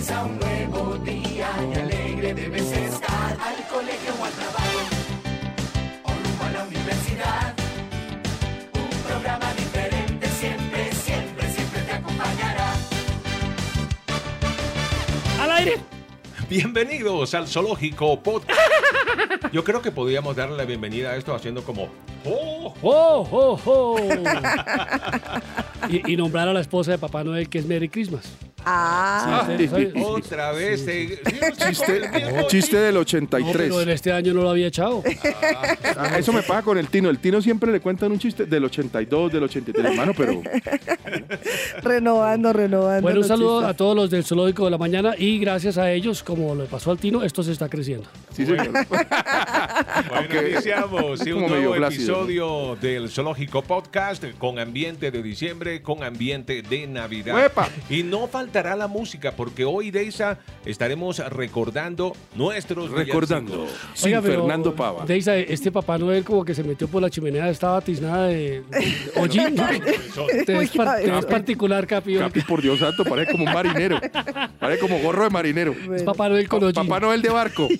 Comienza un nuevo día y alegre debes estar al colegio o al trabajo o rumbo a la universidad. Un programa diferente siempre, siempre, siempre te acompañará. ¡Al aire! Bienvenidos al Zoológico Podcast. Yo creo que podríamos darle la bienvenida a esto haciendo como. ¡Oh! ¡Oh, oh, oh! y, y nombrar a la esposa de Papá Noel que es Merry Christmas. Ah, Sí, ¿sabes? Otra vez. eh, Chiste, del No, 83. pero en este año no lo había echado. Ah, eso me pasa con el Tino. El Tino siempre le cuentan un chiste del 82, del 83, hermano, pero renovando, renovando. Bueno, un saludo chistes. a todos los del Zoológico de la Mañana y gracias a ellos, como le pasó al Tino, esto se está creciendo. sí, señor. Bueno, Aunque- iniciamos un como medio nuevo episodio del Zoológico Podcast con ambiente de diciembre, con ambiente de Navidad. ¡Uepa! Y no faltará la música, porque hoy, Deisa, estaremos recordando nuestros Recordando. Oiga, pero, Fernando Pava. Deisa, este Papá Noel como que se metió por la chimenea, estaba tiznada de de hollín. Te ves, par- te ves cabezón. particular, Capi. hoy. Capi, por Dios santo, parece como un marinero. Parece como gorro de marinero. Es Papá Noel con hollín. Papá Noel de barco.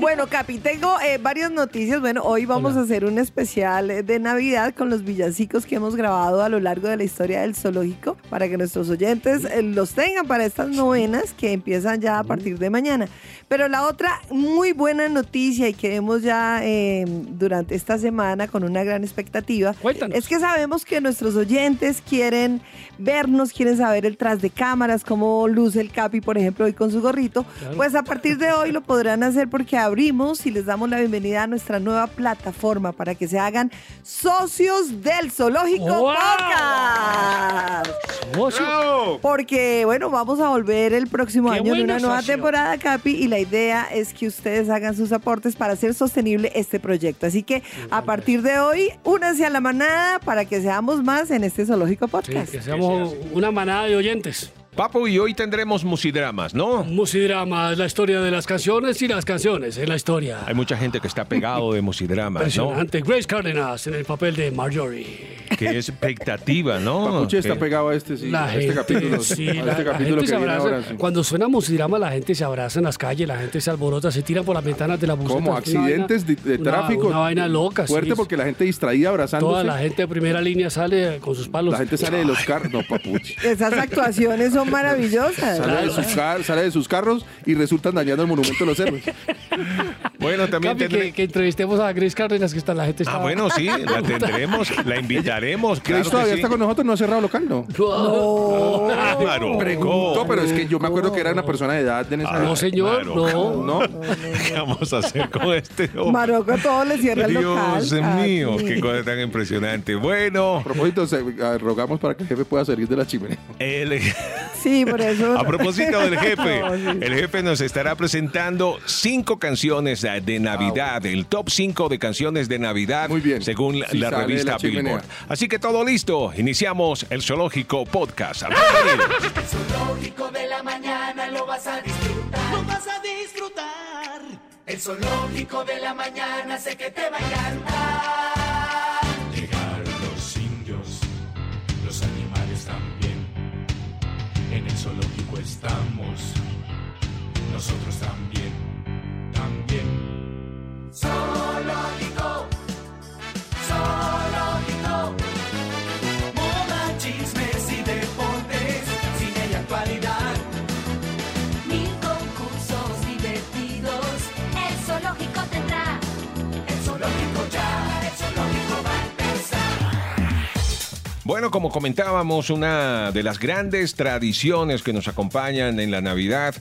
Bueno, Capi, tengo eh, varias noticias. Bueno, hoy vamos Hola. a hacer un especial eh, de Navidad con los villancicos que hemos grabado a lo largo de la historia del zoológico para que nuestros oyentes eh, los tengan para estas novenas que empiezan ya a partir de mañana. Pero la otra muy buena noticia y que vemos ya eh, durante esta semana con una gran expectativa Cuéntanos. es que sabemos que nuestros oyentes quieren vernos, quieren saber el tras de cámaras, cómo luce el Capi, por ejemplo, hoy con su gorrito. Claro. Pues a partir de hoy lo podrán hacer porque abrimos y les damos la bienvenida a nuestra nueva plataforma para que se hagan socios del Zoológico ¡Wow! Podcast. Ocho. Porque, bueno, vamos a volver el próximo ¡Qué año en una nueva socio! temporada, Capi, y la idea es que ustedes hagan sus aportes para hacer sostenible este proyecto. Así que a partir de hoy, únanse a la manada para que seamos más en este Zoológico Sí, Podcast. que seamos una manada de oyentes. Papo, y hoy tendremos musidramas, ¿no? Musidrama, la historia de las canciones y las canciones en la historia. Hay mucha gente que está pegado de musidramas, ¿no? Impresionante. Grace Cárdenas en el papel de Marjorie. Qué expectativa, ¿no? Papuche está Que- pegado a este, sí. La a este gente, capítulo. sí, a la, este la capítulo gente que se viene abraza. ahora. sí. Cuando suena musidrama, la gente se abraza en las calles, la gente se alborota, se tira por las ventanas de la buseta. Como es una accidentes de, vaina- de una- tráfico. Una, vaina loca. sí, Fuerte es- porque la gente distraída abrazándose. Toda la gente de primera línea sale con sus palos. La gente sale de los carros. No, papuche. Esas actuaciones son maravillosas. Sale de, sus car- sale de sus carros y resultan dañando el monumento de los héroes. Bueno, también Capi, tendré- que, que entrevistemos a Grace Cárdenas, que está la gente. Ah, está- bueno, sí, la tendremos, la invitaremos. Grace que todavía sí. está con nosotros, no ha cerrado local, ¿no? Claro. Preguntó, pero es que yo me acuerdo que era una persona de edad en esa No, edad. señor, no. ¿No? ¿Qué vamos a hacer con este hombre? Marocco todo le cierra el local. Dios mío, qué cosa tan impresionante. Bueno, A propósito, eh, rogamos para que el jefe pueda salir de la chimenea. el- Sí, por eso. a propósito del jefe, No, sí. el jefe nos estará presentando cinco canciones de Navidad, el top 5 de canciones de Navidad, Muy bien. según la, Sí la revista la. Billboard. Así que todo listo, iniciamos el Zoológico Podcast. El zoológico de la mañana lo vas a disfrutar. Lo vas a disfrutar. El zoológico de la mañana sé que te va a encantar. Estamos, nosotros también, también. Zoológico, zoológico. Bueno, como comentábamos, una de las grandes tradiciones que nos acompañan en la Navidad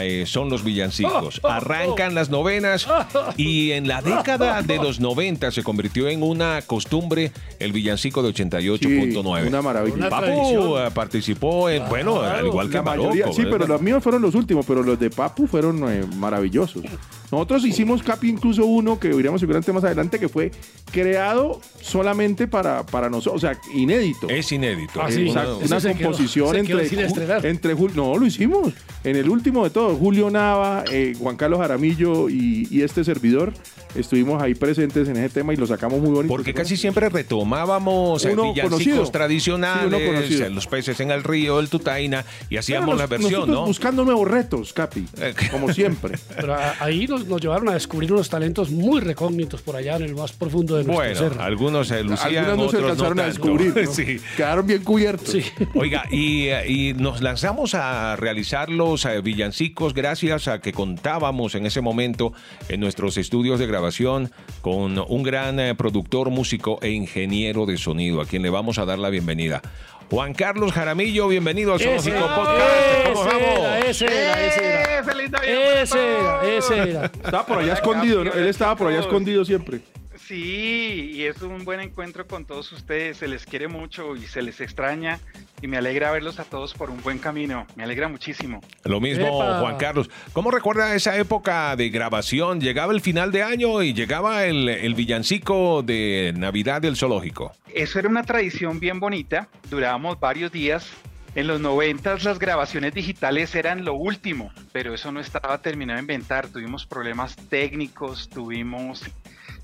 eh, son los villancicos. Arrancan las novenas y en la década de los 90 se convirtió en una costumbre el villancico de 88.9. una maravilla. Una Papu tradición. eh, participó en, bueno, al igual que La mayoría, sí, pero los míos fueron los últimos, pero los de Papu fueron eh, maravillosos. Nosotros hicimos, Capi, incluso uno que iremos seguramente más adelante, que fue creado solamente para, para nosotros, o sea, inédito. Es inédito. Ah, sí. Una, una composición quedó entre, entre Jul- No, lo hicimos. En el último de todo. Julio Nava, eh, Juan Carlos Jaramillo y, y este servidor estuvimos ahí presentes en ese tema y lo sacamos muy bonito. Porque casi siempre retomábamos Uno villancicos conocido. tradicionales, Sí, uno conocido. eh, los peces en el río, el Tutaina, y hacíamos la versión, ¿no? Buscando nuevos retos, Capi, como siempre. Pero ahí nos, nos llevaron a descubrir unos talentos muy recógnitos por allá en el más profundo de nuestro Bueno, ser. algunos se lucían, Algunos no se otros alcanzaron no a descubrir. ¿no? Sí. Quedaron bien cubiertos. Sí. Oiga, y, eh, y nos lanzamos a realizar los eh, villancicos gracias a que contábamos en ese momento en nuestros estudios de grabación con un gran eh, productor, músico e ingeniero de sonido, a quien le vamos a dar la bienvenida. Juan Carlos Jaramillo, bienvenido al Zoológico era, Podcast. ¿Cómo ese vamos? era, ese era, ese era. ¡Feliz Navidad Ese era, ese era. Estaba por allá escondido, ¿no? Él estaba por allá escondido siempre. Sí, y es un buen encuentro con todos ustedes. Se les quiere mucho y se les extraña. Y me alegra verlos a todos por un buen camino. Me alegra muchísimo. Lo mismo, Epa. Juan Carlos. ¿Cómo recuerda esa época de grabación? Llegaba el final de año y llegaba el, el villancico de Navidad del Zoológico. Eso era una tradición bien bonita. Durábamos varios días. En los noventas las grabaciones digitales eran lo último, pero eso no estaba terminado de inventar. Tuvimos problemas técnicos, tuvimos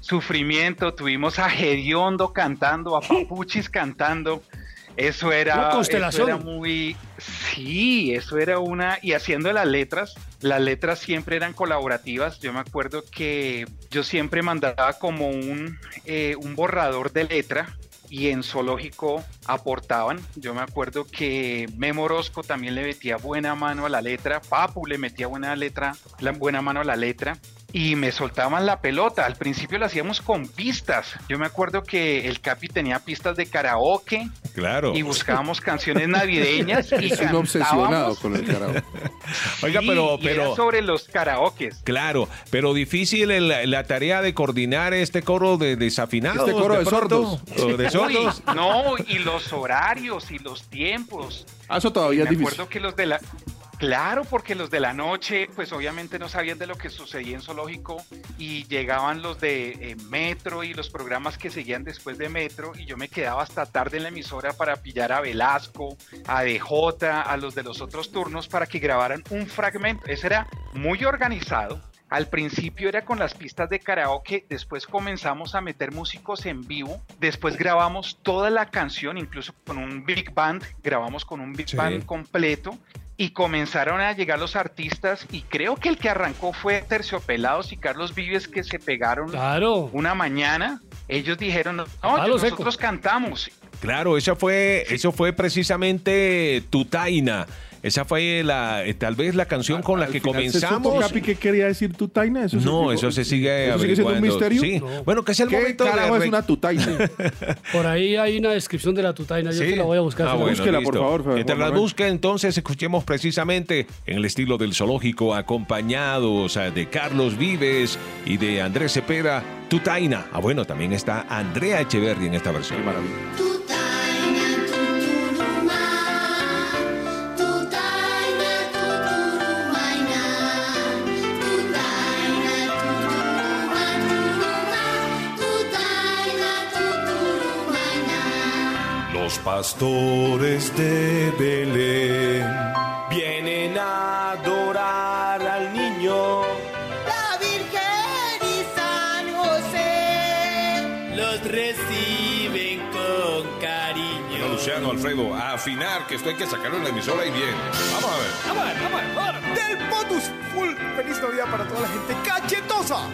sufrimiento, tuvimos a Gediondo cantando, a Papuchis cantando. Eso era, eso era muy... Sí, eso era una... Y haciendo las letras, las letras siempre eran colaborativas. Yo me acuerdo que yo siempre mandaba como un, eh, un borrador de letra y en zoológico aportaban. Yo me acuerdo que Memo Orozco también le metía buena mano a la letra, Papu le metía buena letra, la buena mano a la letra y me soltaban la pelota. Al principio lo hacíamos con pistas. Yo me acuerdo que el Capi tenía pistas de karaoke Claro. y buscábamos canciones navideñas y Es un obsesionado con el carajo. Oiga, Sí, pero, y era pero, sobre los karaokes. claro, pero difícil el- la tarea de coordinar este coro de desafinados. Este coro de o de sordos. Uy, no, y los horarios y los tiempos. Ah, eso todavía es Me difícil. acuerdo que los de la... Claro, porque los de la noche, pues obviamente no sabían de lo que sucedía en zoológico y llegaban los de eh, Metro y los programas que seguían después de Metro y yo me quedaba hasta tarde en la emisora para pillar a Velasco, a DJ, a los de los otros turnos para que grabaran un fragmento. Ese era muy organizado. Al principio era con las pistas de karaoke, después comenzamos a meter músicos en vivo, después grabamos toda la canción, incluso con un big band, grabamos con un big Sí. band completo y comenzaron a llegar los artistas y creo que el que arrancó fue Terciopelados y Carlos Vives que se pegaron Claro. una mañana. Ellos dijeron, no, seco. nosotros cantamos. Claro, esa fue, eso fue precisamente Tutaina. Esa fue la, eh, tal vez la canción con la que comenzamos. Capi, ¿qué quería decir tutaina? ¿Eso No, se- eso se sigue ¿Eso sigue siendo un misterio? Sí. Bueno, que es el ¿Qué momento de es una tutaina? Por ahí hay una descripción de la tutaina. Yo Sí. te la voy a buscar. Ah, bueno, Búsquela, por favor, Mientras la busca, entonces escuchemos precisamente en el estilo del zoológico, acompañados de Carlos Vives y de Andrés Cepeda, Tutaina. Ah, bueno, también está Andrea Echeverri en esta Qué versión. maravilla. Pastores de Belén vienen a adorar al niño. La Virgen y San José los reciben con cariño. Luciano, Alfredo, a afinar, que esto hay que sacarlo en la emisora y bien. Vamos a ver. Vamos a ver, vamos a ver, vamos a ver. Del Potus Full. Feliz Navidad para toda la gente cachetosa.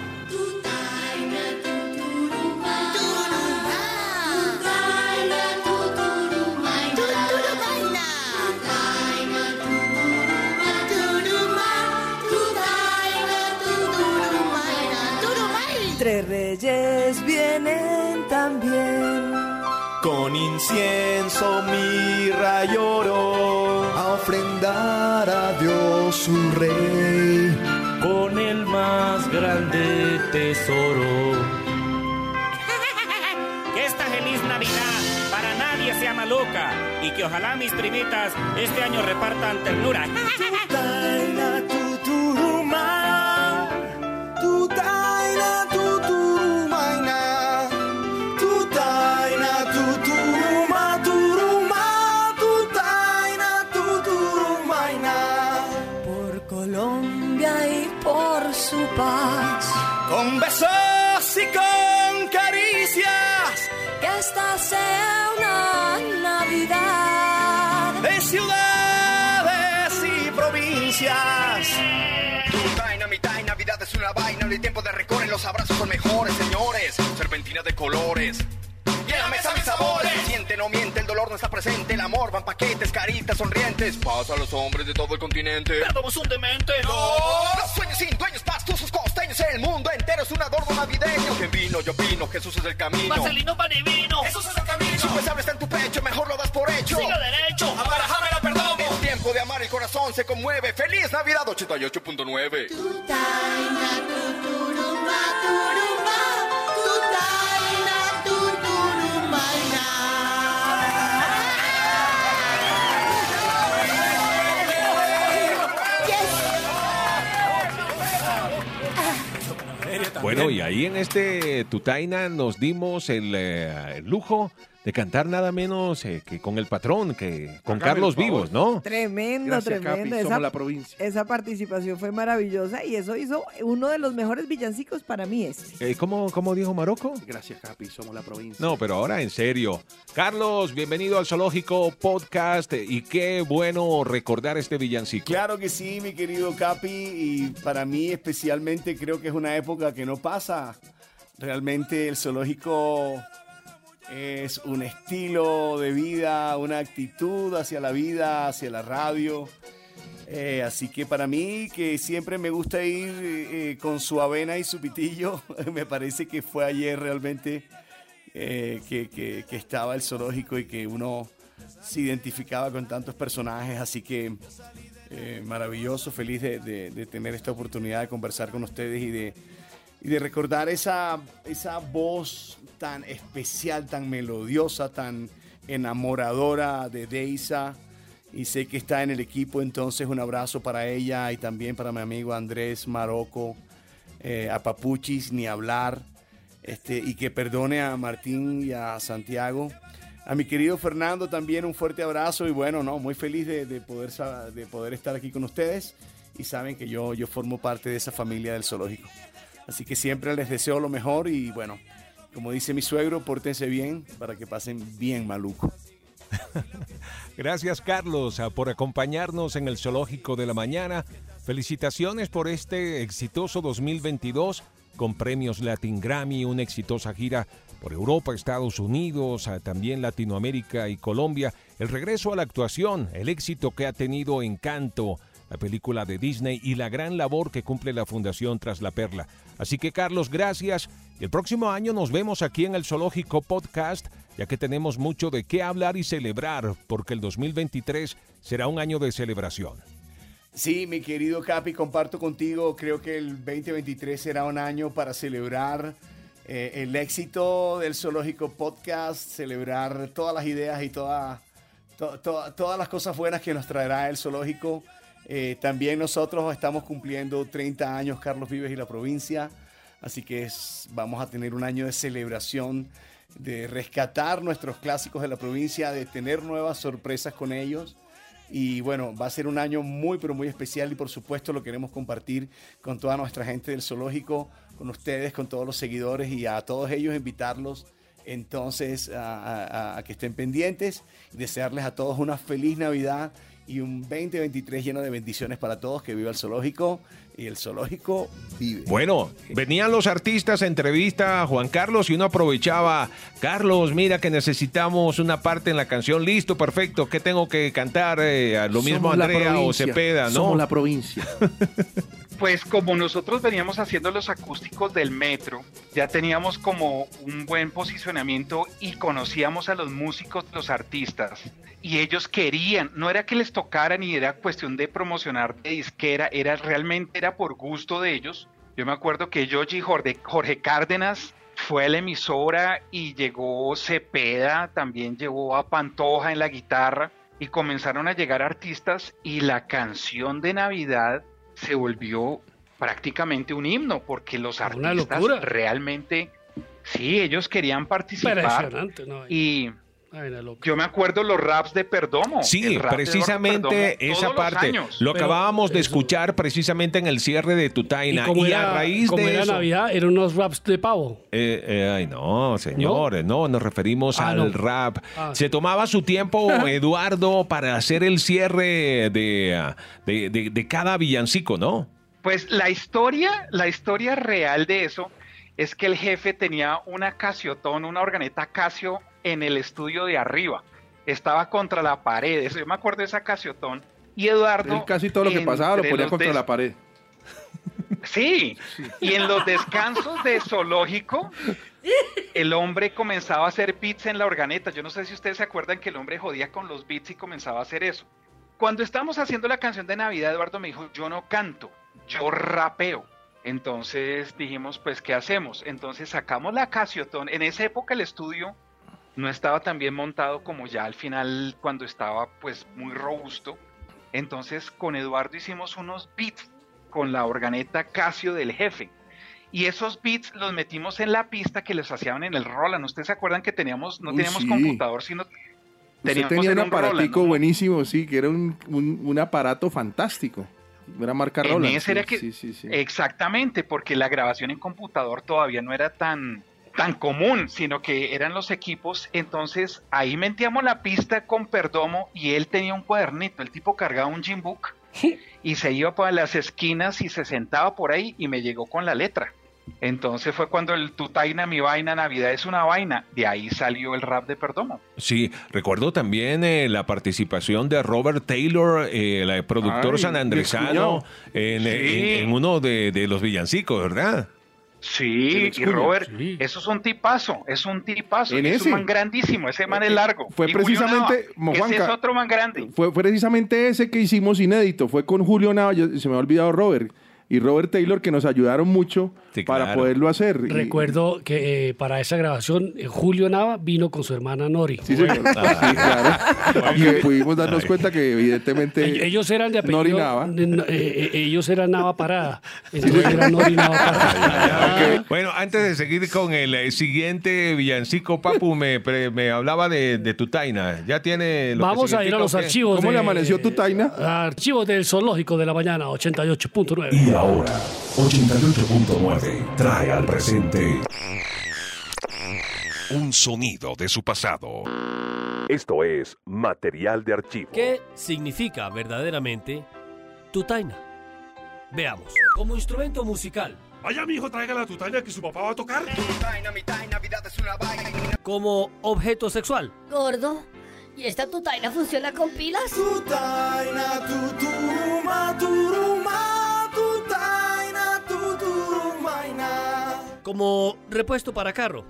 Con incienso, mirra y oro. A ofrendar a Dios su rey. Con el más grande tesoro. Que esta feliz Navidad para nadie sea maluca y que ojalá mis primitas este año repartan ternura. provincias. Tu taina, mi Navidad es una vaina, no hay tiempo de recorrer, los abrazos son mejores, señores. Serpentina de colores. Y en la mesa mis sabores. Siente, no miente, el dolor no está presente, el amor van paquetes, caritas sonrientes. Pasa a los hombres de todo el continente. Somos un demente. ¡No! Los sueños sin dueños, pastusos costeños, el mundo entero es un adorno navideño. Que vino, yo opino, Jesús es el camino. Marcelino pan y vino. Jesús es el camino. Su pesable está en tu pecho, mejor lo das por hecho. Siga derecho. Abarajame la tiempo de amar, el corazón se conmueve. ¡Feliz Navidad 88.9! Tutaina, tuturumba, turumba, tutaina, tuturumbaina. Bueno, y ahí en este Tutaina nos dimos el, eh, el lujo de cantar nada menos eh, que con el patrón, que con Carlos. Vivos, ¿no? Tremendo, Gracias, tremendo. Capi, somos la provincia. esa participación fue maravillosa y eso hizo uno de los mejores villancicos para mí. Este. Eh, ¿cómo, ¿Cómo dijo Marocco? Gracias, Capi, somos la provincia. No, pero ahora en serio. Carlos, bienvenido al Zoológico Podcast eh, y qué bueno recordar este villancico. Claro que sí, mi querido Capi, y para mí especialmente creo que es una época que no pasa. Realmente el zoológico es un estilo de vida, una actitud hacia la vida, hacia la radio. Eh, así que para mí, que siempre me gusta ir eh, con su avena y su pitillo, me parece que fue ayer realmente eh, que, que- estaba el zoológico y que uno se identificaba con tantos personajes. Así que maravilloso, feliz de, de- de tener esta oportunidad de conversar con ustedes y de, y de recordar esa, esa voz tan especial, tan melodiosa, tan enamoradora de Deisa. Y sé que está en el equipo, entonces un abrazo para ella y también para mi amigo Andrés Maroco, eh, a Papuchis, ni hablar. Este, y que perdone a Martín y a Santiago. A mi querido Fernando también un fuerte abrazo y bueno, no, muy feliz de, de poder, de poder estar aquí con ustedes y saben que yo, yo formo parte de esa familia del zoológico. Así que siempre les deseo lo mejor y bueno, como dice mi suegro, pórtense bien para que pasen bien maluco. Gracias, Carlos, ah, por acompañarnos en el Zoológico de la Mañana. Felicitaciones por este exitoso 2022 con premios Latin Grammy, una exitosa gira por Europa, Estados Unidos, ah, también Latinoamérica y Colombia. El regreso a la actuación, el éxito que ha tenido Encanto, la película de Disney y la gran labor que cumple la Fundación Tras la Perla. Así que Carlos, gracias. El próximo año nos vemos aquí en el Zoológico Podcast, ya que tenemos mucho de qué hablar y celebrar, porque el 2023 será un año de celebración. Sí, mi querido Capi, comparto contigo, creo que el 2023 será un año para celebrar eh, el éxito del Zoológico Podcast, celebrar todas las ideas y toda- to- to- todas las cosas buenas que nos traerá el Zoológico. Eh, también nosotros estamos cumpliendo 30 años, Carlos Vives y la provincia, así que es- vamos a tener un año de celebración, de rescatar nuestros clásicos de la provincia, de tener nuevas sorpresas con ellos. Y bueno, va a ser un año muy, pero muy especial y por supuesto lo queremos compartir con toda nuestra gente del zoológico, con ustedes, con todos los seguidores y a todos ellos invitarlos entonces a, a- a que estén pendientes y desearles a todos una feliz Navidad y un 2023 lleno de bendiciones para todos, que viva el zoológico y el zoológico vive. Bueno, venían los artistas a entrevista a Juan Carlos y uno aprovechaba, Carlos, mira que necesitamos una parte en la canción, listo, perfecto, ¿qué tengo que cantar? Eh, a lo mismo Somos Andrea o Cepeda, ¿no? Somos la provincia. Pues como nosotros veníamos haciendo los acústicos del metro, ya teníamos como un buen posicionamiento y conocíamos a los músicos, los artistas, y ellos querían, no era que les tocara ni era cuestión de promocionar de disquera, era realmente era por gusto de ellos. Yo me acuerdo que Yoji Jorge, Cárdenas fue a la emisora y llegó Cepeda, también llevó a Pantoja en la guitarra y comenzaron a llegar artistas y la canción de Navidad se volvió prácticamente un himno porque los artistas realmente sí ellos querían participar Impresionante, ¿no? y Yo me acuerdo los raps de Perdomo. Sí, rap precisamente Perdomo, esa parte. Lo Pero acabábamos de eso- escuchar precisamente en el cierre de Y Tutaina. Y, era, a raíz como de era eso. Navidad, eran unos raps de pavo. Eh, eh, ay, no, señores, no, nos referimos Ah, al no. rap. Ah, Se sí. tomaba su tiempo, Eduardo, para hacer el cierre de, de, de- de cada villancico, ¿no? Pues la historia, la historia real de eso es que el jefe tenía una Casiotón, una organeta Casio en el estudio de arriba. Estaba contra la pared. Eso, yo me acuerdo de esa Casiotón. Y Eduardo. Él casi todo lo que pasaba lo ponía contra la pared. Sí, y en los descansos de zoológico, el hombre comenzaba a hacer beats en la organeta. Yo no sé si ustedes se acuerdan que el hombre jodía con los beats y comenzaba a hacer eso. Cuando estábamos haciendo la canción de Navidad, Eduardo me dijo, yo no canto, yo rapeo. Entonces dijimos, pues, ¿qué hacemos? Entonces sacamos la Casiotón. En esa época el estudio no estaba tan bien montado como ya al final cuando estaba pues muy robusto. Entonces con Eduardo hicimos unos beats con la organeta Casio del jefe. Y esos beats los metimos en la pista que los hacían en el Roland. ¿Ustedes se acuerdan que teníamos, no Uy, teníamos sí. computador, sino Usted teníamos tenía un Roland, aparatico ¿no? buenísimo, sí, que era un, un- un aparato fantástico. Era marca En Roland. ese sí, era que- sí, sí, sí. Exactamente, porque la grabación en computador todavía no era tan, tan común, sino que eran los equipos. Entonces ahí metíamos la pista con Perdomo y él tenía un cuadernito. El tipo cargaba un gym book y se iba para las esquinas y se sentaba por ahí y me llegó con la letra. Entonces fue cuando el tu taina, mi vaina, Navidad es una vaina. De ahí salió el rap de Perdomo. Sí, recuerdo también eh, la participación de Robert Taylor, eh, el productor Ay, sanandresano, en, Sí. en- en uno de, de los villancicos, ¿verdad? Sí, y Robert, sí. eso es un tipazo, es un tipazo, En es ese. un man grandísimo, ese man es largo. Fue Y Julio precisamente, Nava, ese es otro man grande. Fue, fue precisamente ese que hicimos inédito. Fue con Julio Nava, yo- se me ha olvidado Robert. Y Robert Taylor, que nos ayudaron mucho Sí, para claro. poderlo hacer. Y- Recuerdo que eh, para esa grabación eh, Julio Nava vino con su hermana Nori. Sí, señor. Sí, claro. Y pudimos darnos cuenta que evidentemente Ell- Ellos eran de apellido. Nori Nava. eh, ellos eran Nava Parada. Entonces era Nori Nava Parada. Bueno, antes de seguir con el siguiente villancico, Papu me, pre- me hablaba de, de tu taina. Ya tiene lo que Vamos a ir a los archivos. ¿Cómo de- le amaneció tu taina? Archivos del zoológico de la mañana, 88.9. Y ahora, 88.9 trae al presente Un sonido de su pasado. Esto es material de archivo. ¿Qué significa verdaderamente tutaina? Veamos. Como instrumento musical, Vaya, mi hijo, traiga la tutaña que su papá va a tocar. como objeto sexual, Gordo, ¿y esta tutaina funciona con pilas? Tutaina, tuturuma, turuma, como repuesto para carro,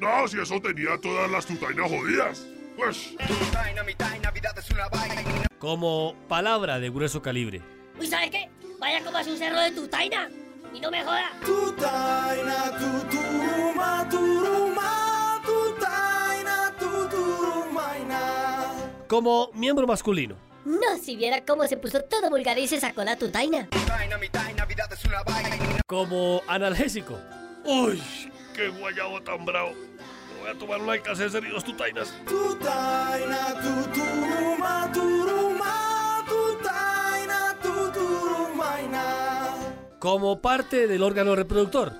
No, si eso tenía todas las tutainas jodidas. Pues, como palabra de grueso calibre, Uy, ¿sabes qué? Vaya como hace un cerro de tutaina y no me joda. Tutaina, tuturuma, turuma, tutaina, tuturumaina. como miembro masculino, No, si viera cómo se puso todo vulgar y se sacó la tutaina. como analgésico, uy, qué guayabo tan bravo. Me Voy a tomar una Alka-Seltzer y dos tutainas. Tutaina, tuturuma, turuma, tutaina, tuturumaina. como parte del órgano reproductor,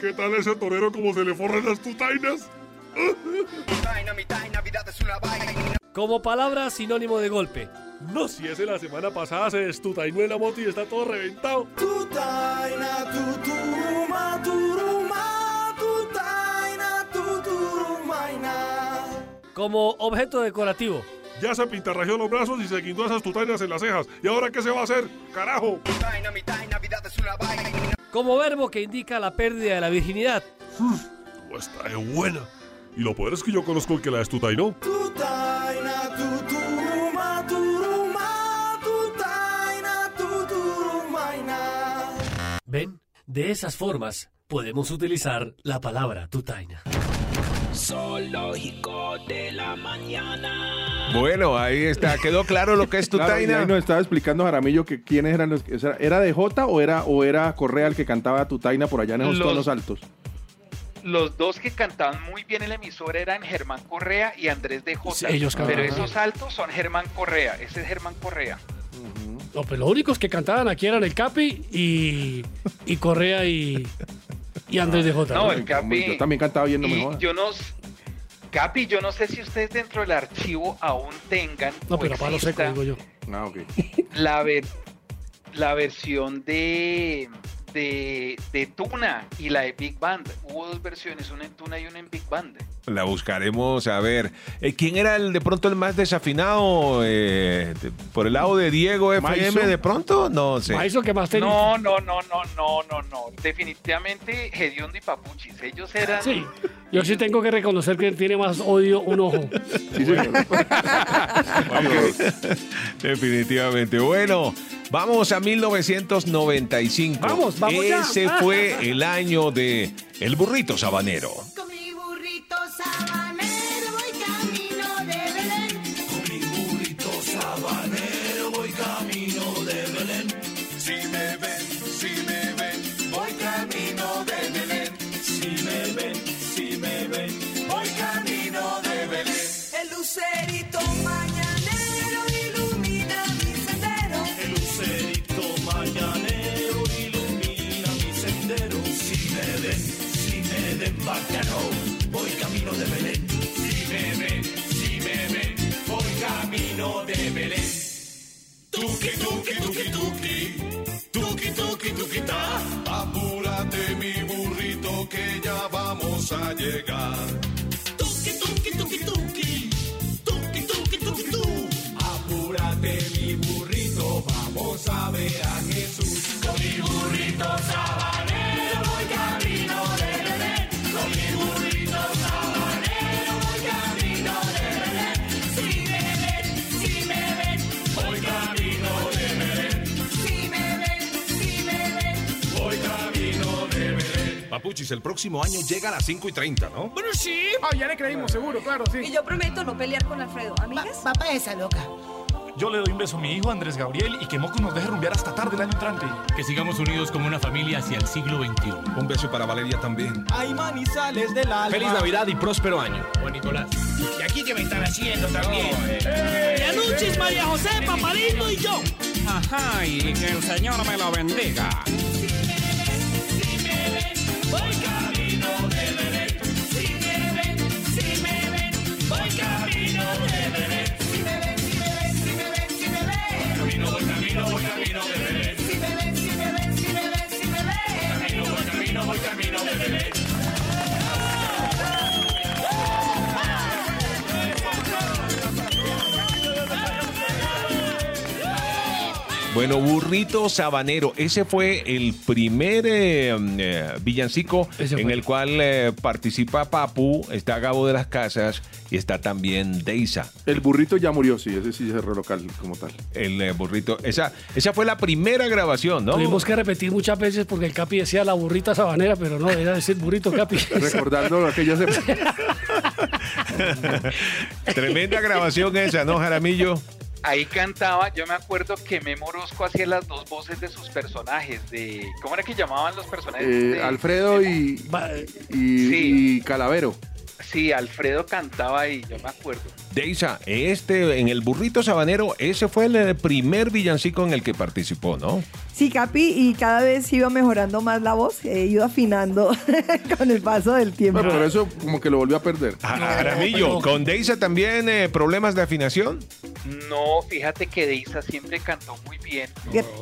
¿Qué tal ese torero como se le forran las tutainas? como palabra sinónimo de golpe, No, si ese la semana pasada se destutainó en la moto y está todo reventado. Tutaina, tuturuma. Como objeto decorativo, Ya se pintarrajeó los brazos y se guindó esas tutainas en las cejas. ¿Y ahora qué se va a hacer? ¡Carajo! como verbo que indica la pérdida de la virginidad, Pues está de buena. Y lo peor es que yo conozco el que la tuturumaina. ¿ven? De esas formas podemos utilizar la palabra tutaina. Zoológico de la mañana. Bueno, ahí está. ¿Quedó claro lo que es tu Claro, y taina? ahí nos estaba explicando Jaramillo que quiénes eran los. ¿Era de J o era, o era Correa el que cantaba Tutaina por allá en esos Los- tonos altos? los dos que cantaban muy bien en la emisora eran Germán Correa y Andrés de Jota. Sí, ellos pero esos altos son Germán Correa. Ese es Germán Correa. No, pues los únicos que cantaban aquí eran el Capi y, y Correa y, y Andrés de Jota. No, el Capi. Yo también cantaba bien, no me Y jodas. yo no. Capi, yo no sé si ustedes dentro del archivo aún tengan. No, pero a palo seco, digo yo. Ah, ok. La, ver- la versión de, de, de Tuna y la de Big Band. Hubo dos versiones, una en Tuna y una en Big Band. La buscaremos a ver. Eh, ¿Quién era el de pronto el más desafinado? Eh, de- por el lado de Diego FM de pronto? No sé. Maizo, que más tenía. No, no, no, no, no, no, no. Definitivamente Gediondo y Papuchis. Ellos eran. Sí, yo sí tengo que reconocer que tiene más odio un ojo. Sí, señor. Definitivamente. Bueno, vamos a 1995. Vamos, Ese fue el año de El Burrito Sabanero. El próximo año llega a las 5 y 30, ¿no? Bueno, sí. Ah, ya le creímos, seguro, claro, sí. Y yo prometo no pelear con Alfredo. ¿Amigas? Papá esa loca. Yo le doy un beso a mi hijo Andrés Gabriel y que Moco nos deje rumbear hasta tarde el año entrante. Que sigamos unidos como una familia hacia el siglo XXI. Un beso para Valeria también. Hay manizales del alma. Feliz Navidad y próspero año. Juan Nicolás. ¿Y aquí qué me están haciendo también? Yanuchis, María José, Paparito y yo. Ajá, y que el Señor me lo bendiga. Bueno, Burrito Sabanero, ese fue el primer eh, eh, villancico en el cual eh, participa Papu, está Gabo de las Casas y está también Deisa. El burrito ya murió, sí, ese sí es local como tal. El eh, burrito, esa, esa fue la primera grabación, ¿no? Tuvimos que repetir muchas veces porque el Capi decía la burrita sabanera, pero no, era decir burrito Capi. Recordando aquellas épocas. Tremenda grabación esa, ¿no, Jaramillo? Ahí cantaba, yo me acuerdo que Memo Orozco hacía las dos voces de sus personajes, de ¿cómo era que llamaban los personajes? Eh, de- Alfredo y, y, y Calavero. Sí, Alfredo cantaba ahí, yo me acuerdo. Deisa, este, en el Burrito Sabanero, ese fue el primer villancico en el que participó, ¿no? Sí, Capi, y cada vez iba mejorando más la voz, eh, iba afinando con el paso del tiempo. Bueno, pero eso como que lo volvió a perder. Jaramillo, ¿con Deisa también eh, problemas de afinación? No, fíjate que Deisa siempre cantó muy bien.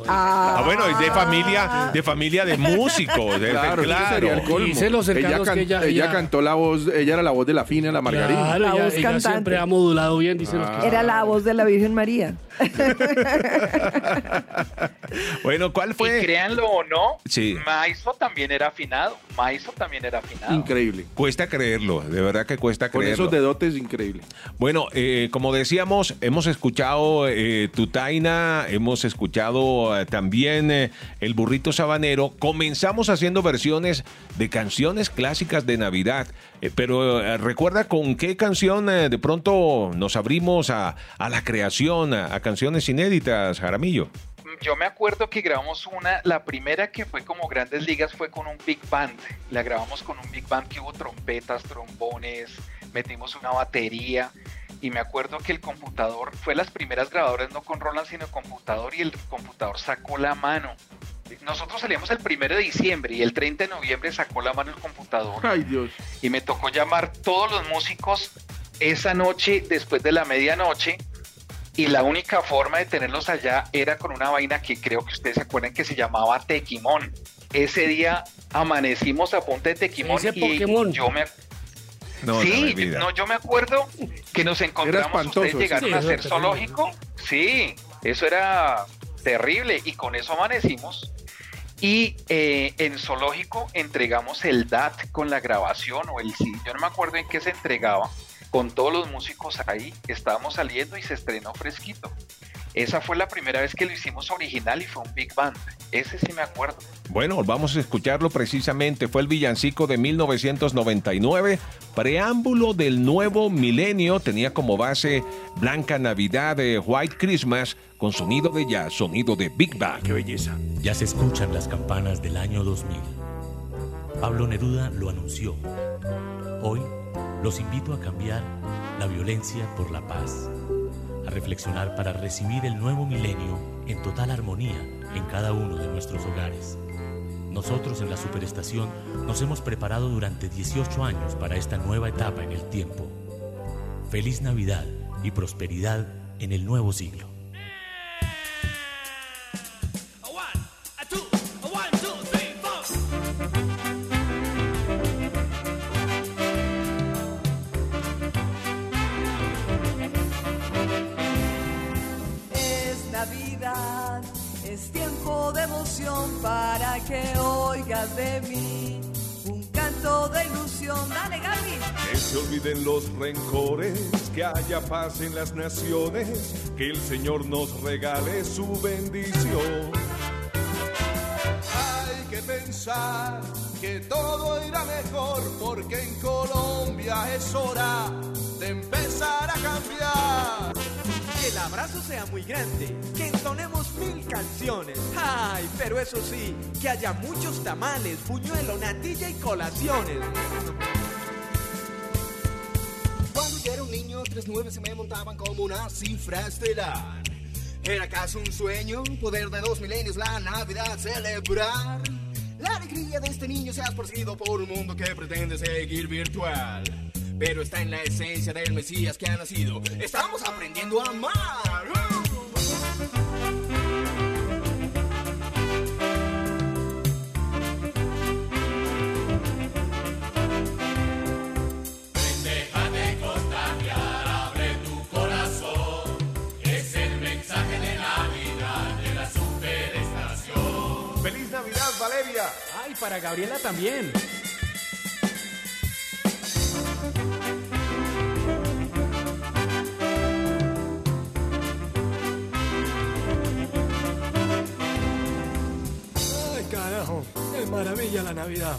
Ah, bueno, es de familia, de familia de músicos. de- Claro, sería el colmo. Dice los ella, que ella- ella- cantó la voz, ella era la voz de la fina, la margarina. Claro, La ella, voz ella cantante. siempre ha modulado bien, dicen los que Era la voz de la Virgen María. Bueno, ¿cuál Y fue? créanlo o no, Sí. Maizo también era afinado. Maizo también era afinado. Increíble. Cuesta creerlo, de verdad que cuesta Con creerlo. esos dedotes, increíble. Bueno, eh, como decíamos, hemos escuchado eh, Tutaina, hemos escuchado eh, también eh, El Burrito Sabanero. Comenzamos haciendo versiones de canciones clásicas de Navidad, eh, pero eh, recuerda con qué canción eh, de pronto nos abrimos a, a la creación, a, a canciones inéditas, Jaramillo. yo me acuerdo que grabamos una, la primera que fue como Grandes Ligas fue con un Big Band. La grabamos con un Big Band que hubo trompetas, trombones, metimos una batería. Y me acuerdo que el computador fue las primeras grabadoras no con Roland, sino computador, y el computador sacó la mano. Nosotros salíamos el primero de diciembre y el 30 de noviembre sacó la mano el computador. Ay, Dios. Y me tocó llamar todos los músicos esa noche después de la medianoche y la única forma de tenerlos allá era con una vaina que creo que ustedes se acuerdan que se llamaba Tequimón. Ese día amanecimos a punta de Tequimón Ese y Pokémon. yo me No, sí, no, yo me acuerdo que nos encontramos, ustedes llegaron sí. a era zoológico, sí, eso era terrible y con eso amanecimos y eh, en zoológico entregamos el DAT con la grabación o el sí, yo no me acuerdo en qué se entregaba, con todos los músicos ahí, estábamos saliendo y se estrenó fresquito. Esa fue la primera vez que lo hicimos original y fue un Big Band. Ese sí me acuerdo. Bueno, vamos a escucharlo precisamente. Fue el villancico de 1999, preámbulo del nuevo milenio. Tenía como base Blanca Navidad de White Christmas con sonido de jazz, sonido de Big Bang. ¡Qué belleza! Ya se escuchan las campanas del año 2000. Pablo Neruda lo anunció. Hoy los invito a cambiar la violencia por la paz, a reflexionar para recibir el nuevo milenio en total armonía en cada uno de nuestros hogares. Nosotros en la Superestación nos hemos preparado durante 18 años para esta nueva etapa en el tiempo. Feliz Navidad y prosperidad en el nuevo siglo. Para que oigas de mí un canto de ilusión. Dale, Gaby. Que se olviden los rencores, que haya paz en las naciones, que el Señor nos regale su bendición. Hay que pensar que todo irá mejor porque en Colombia es hora abrazo sea muy grande, que entonemos mil canciones. Ay, pero eso sí, que haya muchos tamales, buñuelo, natilla y colaciones. Cuando yo era un niño, tres nubes se me montaban como una cifra estelar. ¿Era acaso un sueño poder de dos milenios la Navidad celebrar? La alegría de este niño se ha esparcido por un mundo que pretende seguir virtual. Pero está en la esencia del Mesías que ha nacido. Estamos aprendiendo a amar. Déjate contagiar, abre tu corazón. Es el mensaje de Navidad de la superestación. ¡Feliz Navidad, Valeria! Ay, para Gabriela también. Maravilla la Navidad.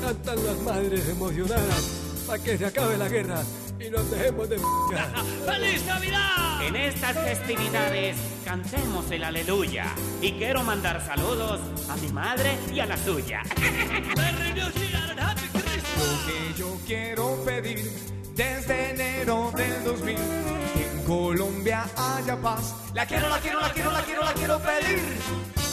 Cantan las madres emocionadas para que se acabe la guerra y nos dejemos de ¡Feliz Navidad! En estas festividades cantemos el aleluya. Y quiero mandar saludos a mi madre y a la suya. Lo que yo quiero pedir desde enero del 2000 que en Colombia haya paz. La quiero, la quiero, la quiero, la quiero, la quiero pedir.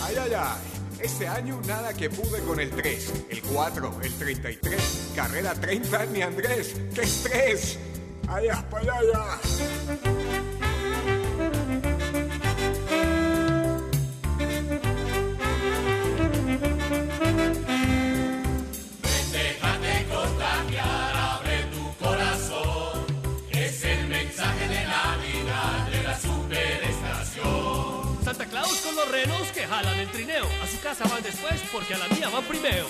Ay, ay, ay. Este año nada que pude con el 3, el 4, el 33, carrera 30 ni Andrés. ¡Qué estrés! ¡Allá, para allá! Renos que jalan el trineo. A su casa van después porque a la mía van primero.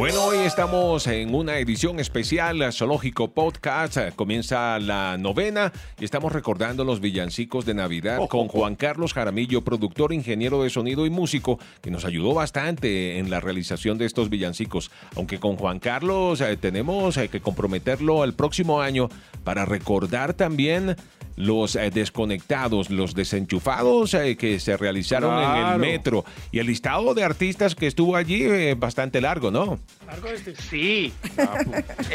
Bueno, hoy estamos en una edición especial Zoológico Podcast. Comienza la novena y estamos recordando los villancicos de Navidad con Juan Carlos Jaramillo, productor, ingeniero de sonido y músico, que nos ayudó bastante en la realización de estos villancicos. Aunque con Juan Carlos eh, tenemos eh, que comprometerlo al próximo año para recordar también los eh, desconectados, los desenchufados eh, que se realizaron en el metro y el listado de artistas que estuvo allí eh, bastante largo, ¿no? Largo este. Sí.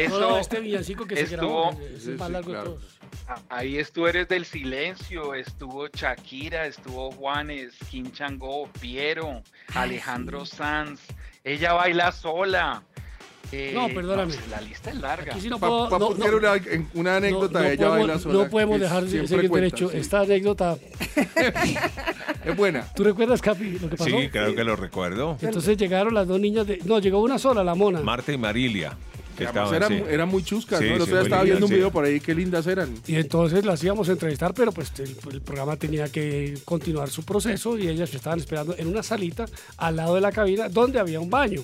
No, no, este villancico que se estuvo- grabó. Es el más largo de todos. Ah, Ahí estuvo Eres del Silencio, estuvo Shakira, estuvo Juanes, Kim Changó, Piero, Alejandro Sanz. Ella baila sola. Eh, No, perdóname. pues, la lista es larga. Aquí sí no puedo- pa- no, porque no. era una, anécdota no, de ella podemos, sola. no podemos dejar de seguir cuenta, derecho. sí. Esta anécdota. Es buena. ¿Tú recuerdas, Capi, lo que pasó? Sí, creo que lo recuerdo. Entonces llegaron las dos niñas de. No, llegó una sola, la mona. Marta y Marilia. Que estaban, eran, sí. eran muy chuscas, Sí, ¿no? El sí, otro día estaba viendo un lindas, video sí. por ahí, qué lindas eran. Y entonces las íbamos a entrevistar, pero pues el, el programa tenía que continuar su proceso y ellas estaban esperando en una salita al lado de la cabina donde había un baño.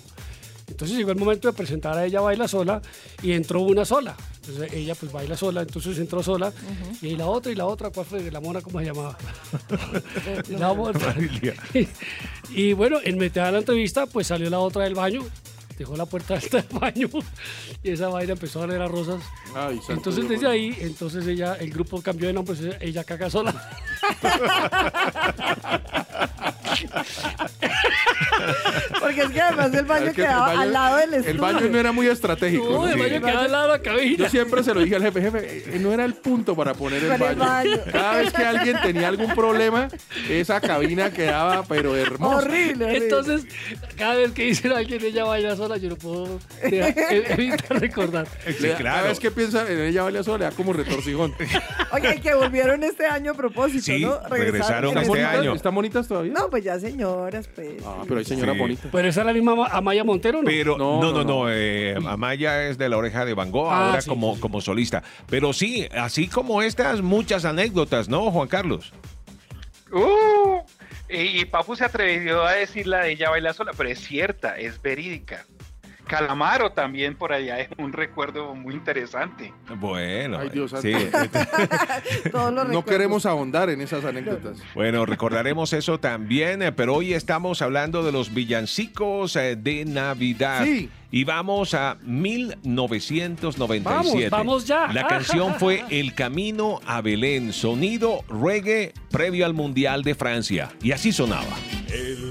Entonces llegó el momento de presentar a ella Baila Sola y entró una sola. Entonces ella pues baila sola, entonces entró sola. Y la otra y la otra, ¿cuál fue? La mona, ¿cómo se llamaba? la otra. y bueno, en mitad de la entrevista pues salió la otra del baño, dejó la puerta alta del baño y esa vaina empezó a leer a rosas. Ay, Entonces desde ahí, entonces ella, el grupo cambió de nombre, entonces ella caga sola. Porque es que además el baño Es que el quedaba baño- al lado del estudio. El baño no era muy estratégico. No, el Sí. baño quedaba al lado de la cabina. Yo siempre se lo dije al jefe, jefe, eh, no era el punto para poner el baño. Cada vez que alguien tenía algún problema, esa cabina quedaba pero hermosa. Horrible, horrible. Entonces, cada vez que dicen a alguien ella baila sola, yo no puedo dejar- evitar recordar. Sí, Cada vez que piensa en ella baila sola, le da como retorcijón. Oye, y que volvieron este año a propósito, Sí, ¿no? regresaron en este año. ¿Están bonitas todavía? No, pues ya señoras, pues. Ah, pero señora Sí. bonita. Pero esa es la misma Ma- Amaya Montero, ¿no? Pero No, no, no, no, no. no. eh, Amaya es de la oreja de Van Gogh, Ah, ahora sí, como, sí. como solista. Pero sí, así como estas, muchas anécdotas, ¿no, Juan Carlos? Uh, y, y Papu se atrevió a decir la de ella baila sola, pero es cierta, es verídica. Calamaro también por allá es un recuerdo muy interesante. Bueno, Ay, Dios sí. Todos los No queremos ahondar en esas anécdotas. Bueno, recordaremos eso también, eh, pero hoy estamos hablando de los villancicos eh, de Navidad. Sí. Y vamos a 1997. Vamos, vamos ya. La canción fue El Camino a Belén, sonido reggae previo al Mundial de Francia. Y así sonaba. El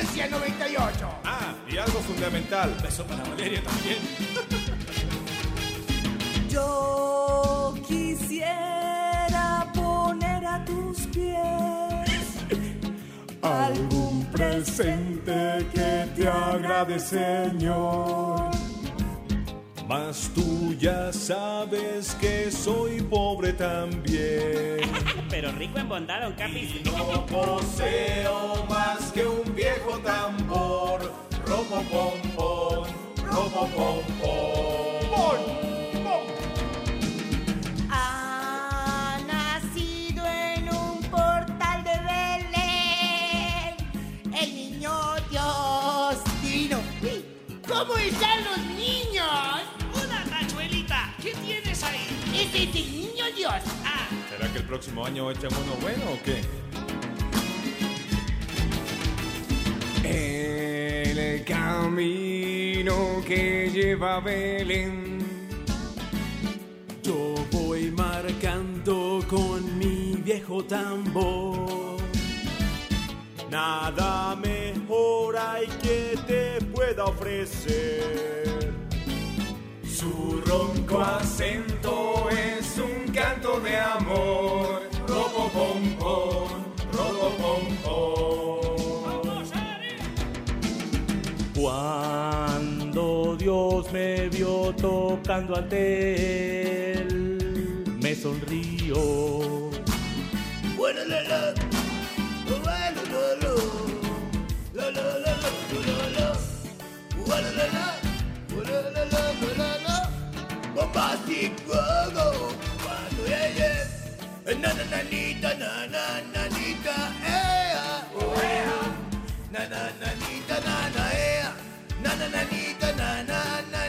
Estar en Francia el 98. Ah, y algo fundamental. Beso para Valeria también. Yo quisiera poner a tus pies Algún presente que te agrade, Señor. Mas tú ya sabes que soy pobre también. Pero rico en bondad, don Capi. No poseo más que un viejo tambor. Robo pompón, robo pompón. Que el próximo año echan uno bueno o qué? El camino que lleva Belén. Yo voy marcando con mi viejo tambor. Nada mejor hay que te pueda ofrecer. Su ronco acento es un canto de amor. Robo pom pom. Cuando Dios me vio tocando ante él, me sonrió. bombastic go-go. Yeah, yeah. Na na na nita, na na na nita, eh. Oh, eh. Na na na nita, na na eh. Na na na nita, na na na.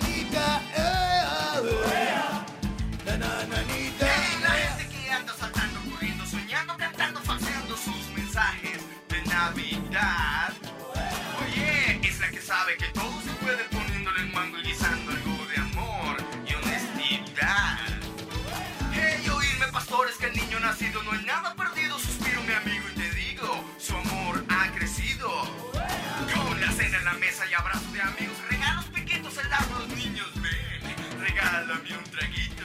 No nada perdido. Suspiro, mi amigo, y te digo, su amor ha crecido. Con la cena en la mesa y abrazo de amigos, regalos pequeños al de los niños, ven. Regálame un traguito,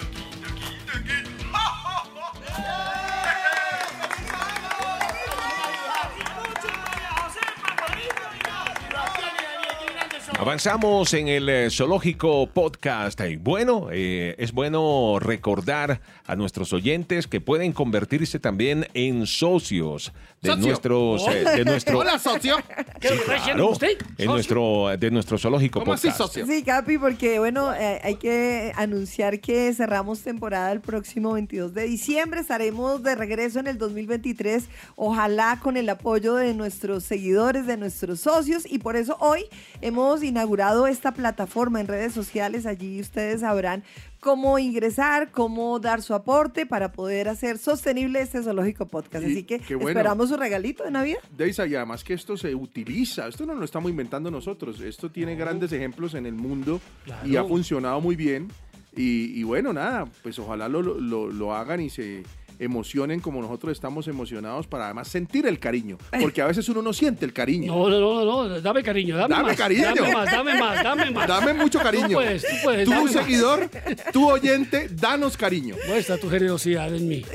Avanzamos en el eh, Zoológico Podcast. Y bueno, eh, es bueno recordar a nuestros oyentes que pueden convertirse también en socios de ¿Socio? nuestros eh, de nuestro Hola, socio. Sí, claro, en nuestro de nuestro Zoológico ¿Cómo así, Podcast. socio? Sí, Capi, porque bueno, eh, hay que anunciar que cerramos temporada el próximo 22 de diciembre. Estaremos de regreso en el 2023, ojalá con el apoyo de nuestros seguidores, de nuestros socios. Y por eso hoy hemos inaugurado esta plataforma en redes sociales. Allí ustedes sabrán cómo ingresar, cómo dar su aporte para poder hacer sostenible este zoológico podcast. Y Así que bueno. esperamos su regalito de Navidad. Deisa, y además que esto se utiliza, esto no lo estamos inventando nosotros, esto tiene grandes ejemplos en el mundo y ha funcionado muy bien. Y, y bueno, nada, pues ojalá lo, lo- lo hagan y se emocionen como nosotros estamos emocionados para además sentir el cariño, porque a veces uno no siente el cariño. No, no, no, no, dame cariño, dame, Dame más. cariño. Dame más, dame más, dame más. Dame mucho cariño. Tú puedes, tú puedes. Tú, dame más. seguidor, tú oyente, danos cariño. Muestra tu generosidad en mí.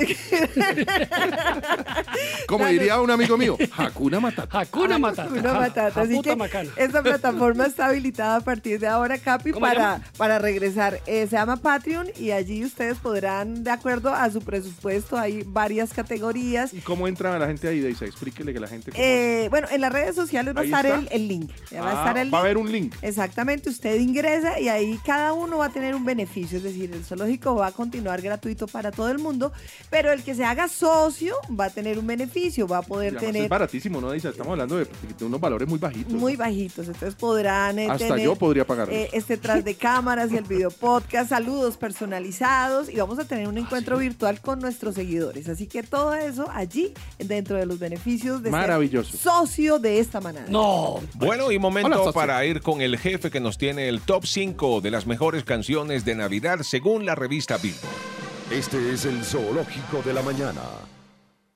Como diría un amigo mío, Hakuna Matata. Hakuna Matata. Una matata. Así que esta plataforma está habilitada a partir de ahora, Capi, ¿Cómo se para, para regresar. Eh, se llama Patreon y allí ustedes podrán, de acuerdo a su presupuesto, hay varias categorías. ¿Y cómo entra la gente ahí, Deisa? Explíquele que la gente... cómo Eh, bueno, en las redes sociales va a estar el, el link. Va a Ah, estar el va a haber un link. Exactamente, usted ingresa y ahí cada uno va a tener un beneficio, es decir, el zoológico va a continuar gratuito para todo el mundo, pero el que se haga socio va a tener un beneficio, va a poder tener Es baratísimo, ¿no, Deisa? Estamos hablando de, de unos valores muy bajitos. muy bajitos, entonces podrán eh, Hasta tener yo podría pagarlos. eh, este tras de cámaras y el video podcast, saludos personalizados y vamos a tener un encuentro virtual con nuestros seguidores, así que todo eso allí dentro de los beneficios de Maravilloso. ser socio de esta manera. No. Bueno, y momento Hola, para ir con el jefe que nos tiene el top 5 de las mejores canciones de Navidad según la revista Billboard. Este es el Zoológico de la Mañana.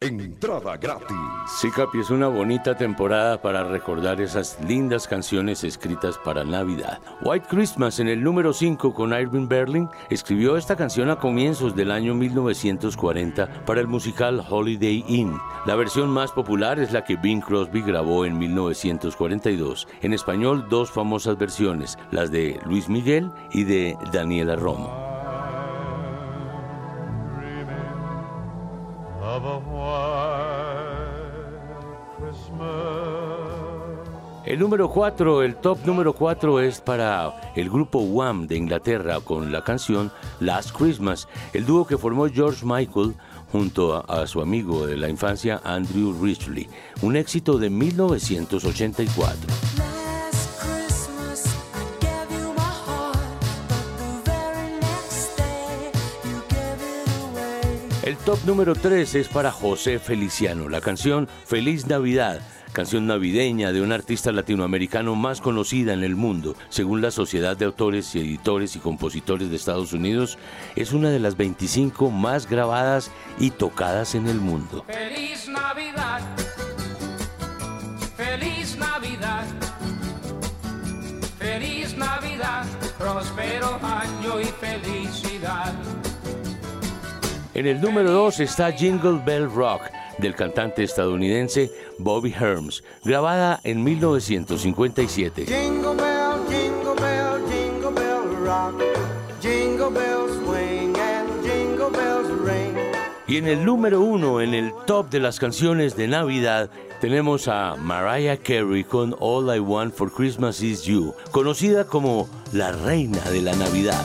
Entrada gratis. Sí, Capi, es una bonita temporada para recordar esas lindas canciones escritas para Navidad. White Christmas en el número 5 con Irving Berlin escribió esta canción a comienzos del año 1940 para el musical Holiday Inn. La versión más popular es la que Bing Crosby grabó en 1942. En español, dos famosas versiones, las de Luis Miguel y de Daniela Romo. El número 4, el top número 4 es para el grupo Wham de Inglaterra con la canción Last Christmas, el dúo que formó George Michael junto a, a su amigo de la infancia Andrew Ridgely, un éxito de 1984. El top número 3 es para José Feliciano, la canción Feliz Navidad, canción navideña de un artista latinoamericano más conocida en el mundo. Según la Sociedad de Autores y Editores y Compositores de Estados Unidos, es una de las 25 más grabadas y tocadas en el mundo. Feliz Navidad. Feliz Navidad. Feliz próspero año y felicidad. En el número 2 está Jingle Bell Rock del cantante estadounidense Bobby Herms, grabada en 1957. Jingle bell, jingle bell, jingle bell rock. Jingle bells swing and jingle bells ring. Y en el número 1 en el top de las canciones de Navidad tenemos a Mariah Carey con All I Want for Christmas Is You, conocida como la reina de la Navidad.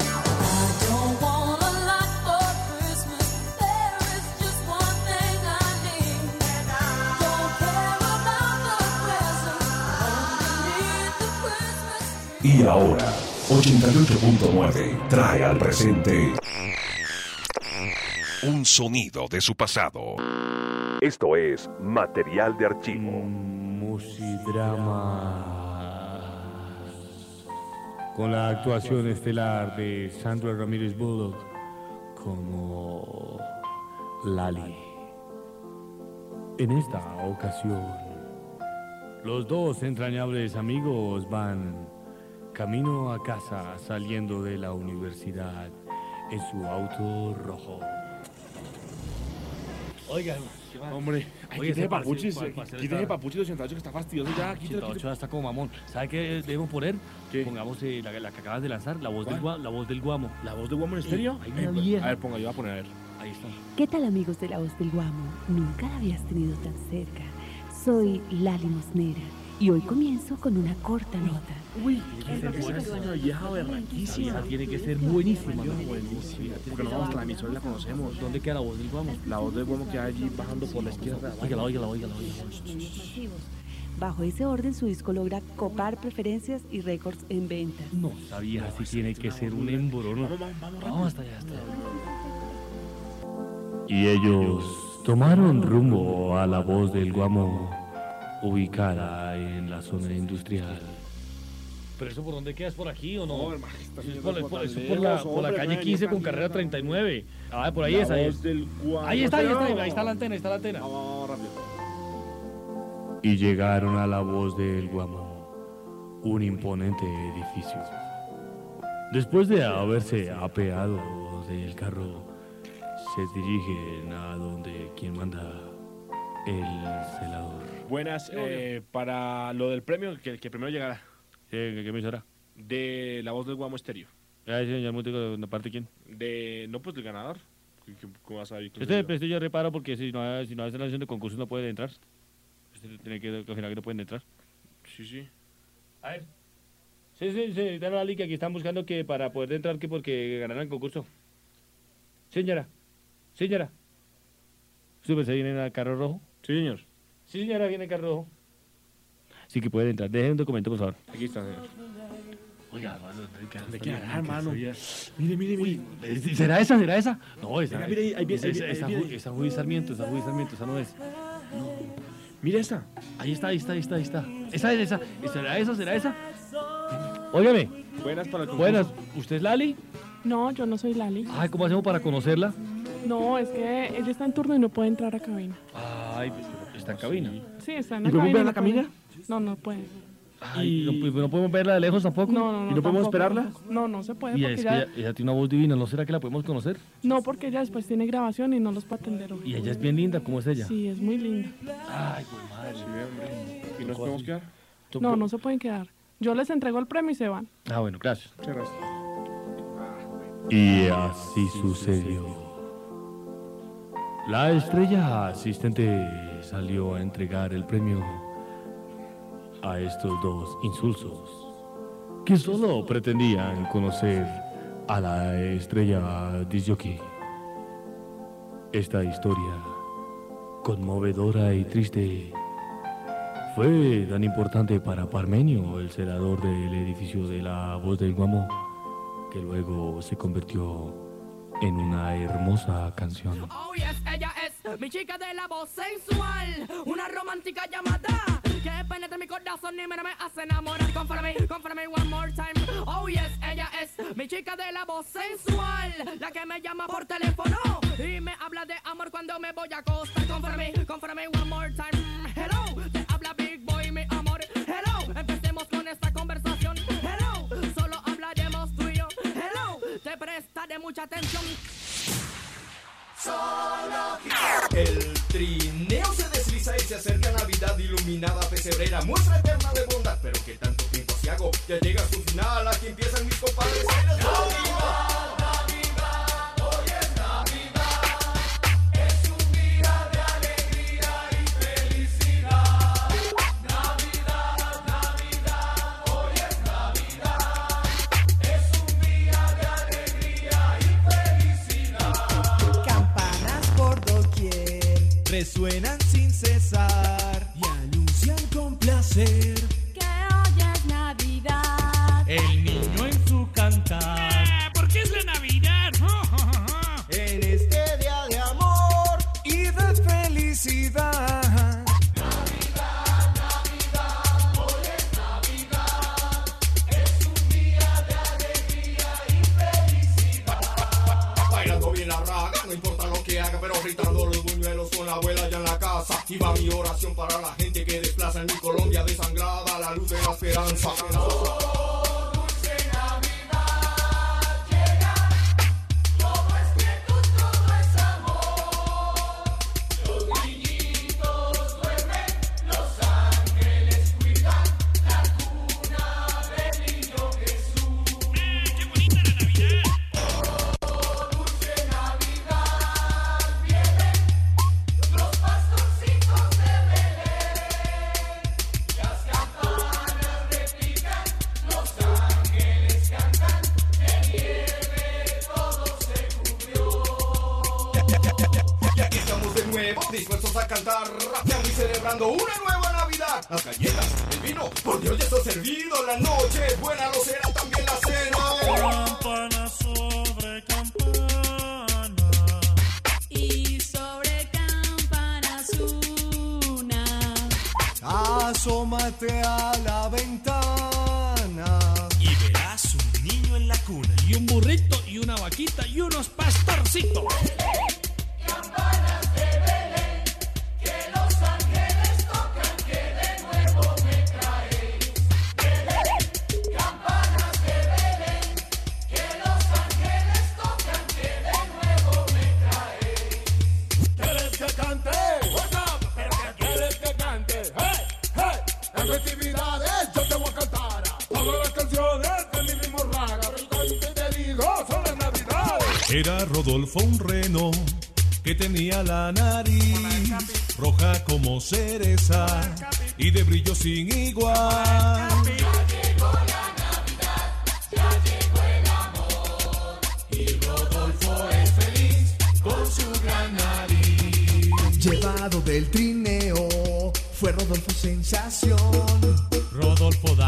Y ahora, 88.9 trae al presente Un sonido de su pasado. Esto es material de archivo. Musidrama. Con la actuación estelar de Sandra Ramírez Bullock como Lali. En esta ocasión, los dos entrañables amigos van camino a casa saliendo de la universidad en su auto rojo. Oiga, Hombre, quítese papuchis, pa- parce quítese papuchis 88 que está fastidioso ya, quítese, 88 quítese. está como mamón. ¿Sabe qué debemos poner? Pongamos eh, la, la que acabas de lanzar, la voz, del, la voz del guamo. ¿La voz del guamo en estéreo? Una vieja. A ver, ponga, yo voy a poner a ver. Ahí está. ¿Qué tal amigos de la voz del Guamo? Nunca la habías tenido tan cerca. Soy Lali Mosnera y hoy comienzo con una corta nota. Uy, esa vieja berraquísima. Esa tiene que ser buenísima. Porque no vamos a la emisora y la conocemos. ¿Dónde queda la voz del guamo? La voz del guamo que hay allí bajando por la izquierda. Óigala, óigala, óigala, óigala. Bajo ese orden, su disco logra copar preferencias y récords en ventas. No, esa vieja sí tiene que ser un embrono. Vamos hasta allá, hasta allá. Y ellos tomaron rumbo a la voz del Guamo, ubicada en la zona industrial. ¿Pero eso por dónde queda? ¿Es por aquí o no? No, hermano, está es por, por por- eso la, por la hombre, calle ven, 15 con carrera ven. 39. Ah, por ahí La es, ahí voz es. del guamo. Ahí está, ahí está, ahí Vamos, está la antena, ahí está la antena. Vamos, rápido. Y llegaron a la voz del Guamo, un imponente edificio. Después de haberse apeado del carro, se dirigen a donde quien manda el celador. Buenas, eh, para lo del premio, que, que primero llegará. ¿Qué, qué me será? De la voz del guamo estéreo. Ya, señor ¿de parte quién? De, no, pues del ganador. ¿Qué- qué- ¿Cómo vas a ver? Este, este yo reparo porque si no, si no hace la sesión de concurso no puede entrar. Usted tiene que confirmar que no pueden entrar. Sí, sí. A ver. Sí, sí, sí, dan la liga que están buscando que para poder entrar que porque ganaran el concurso. Señora, señora. ¿Usted se viene en el carro rojo? Sí, señor. Sí, señora, viene el carro rojo. Sí que puede entrar. Deje un documento, por favor. Aquí está, señor. Oiga, ¿De qué hermano? Mire, mire, mire. ¿Será esa? ¿Será esa? No, esa. Venga, mire, ahí- viene, esa, Judy Sarmiento, esa Judy Sarmiento, esa no es. Mire esta. Ahí está, ahí está, ahí está, ahí está. Esa es esa. ¿Será esa? ¿Será esa? Óigame. Buenas para el. Buenas. ¿Usted es Lali? No, yo no soy Lali. Ay, ¿cómo hacemos para conocerla? No, es que ella está en turno y no puede entrar a cabina. Ay, pues, está en cabina. Sí, está en ¿Y la podemos cabina. ver la no puede. cabina? No, no puede. Ay, no, pues, no podemos verla de lejos tampoco. No, no, no. ¿Y no podemos tampoco, esperarla? No, no se puede Y porque es que ella... ella, ella tiene una voz divina, ¿no será que la podemos conocer? No, porque ella después tiene grabación y no los puede atender hoy. Y ella es bien linda, ¿cómo es ella? Sí, es muy linda. Ay, pues madre. Sí, ve, hombre. ¿Y nos podemos quedar? No, no se pueden quedar. Yo les entrego el premio y se van. Ah, bueno, gracias. Muchas gracias. Y así sucedió. La estrella asistente salió a entregar el premio a estos dos insulsos que solo pretendían conocer a la estrella disjockey. Esta historia, conmovedora y triste, fue tan importante para Parmenio, el celador del edificio de la voz del Guamo, que luego se convirtió en una hermosa canción. Ella es mi chica de la voz sensual, una romántica llamada que penetra mi corazón y me, hace enamorar. Confórame, confórame one more time. Oh yes, ella es mi chica de la voz sensual, la que me llama por teléfono y me habla de amor cuando me voy a acostar. Confórame, confórame one more time. Hello, te habla Big Boy, mi amor. Hello, empecemos con esta conversación. Hello, solo hablaremos tú Presta mucha atención. El trineo se desliza y se acerca Navidad iluminada pesebrera, muestra eterna de bondad, pero que tanto tiempo se hago, ya llega a su final, aquí empiezan mis compadres. Resuenan sin cesar y anuncian con placer Que hoy es Navidad. el niño en su cantar. Y va mi oración para la gente que desplaza en mi Colombia desangrada, la luz de la esperanza.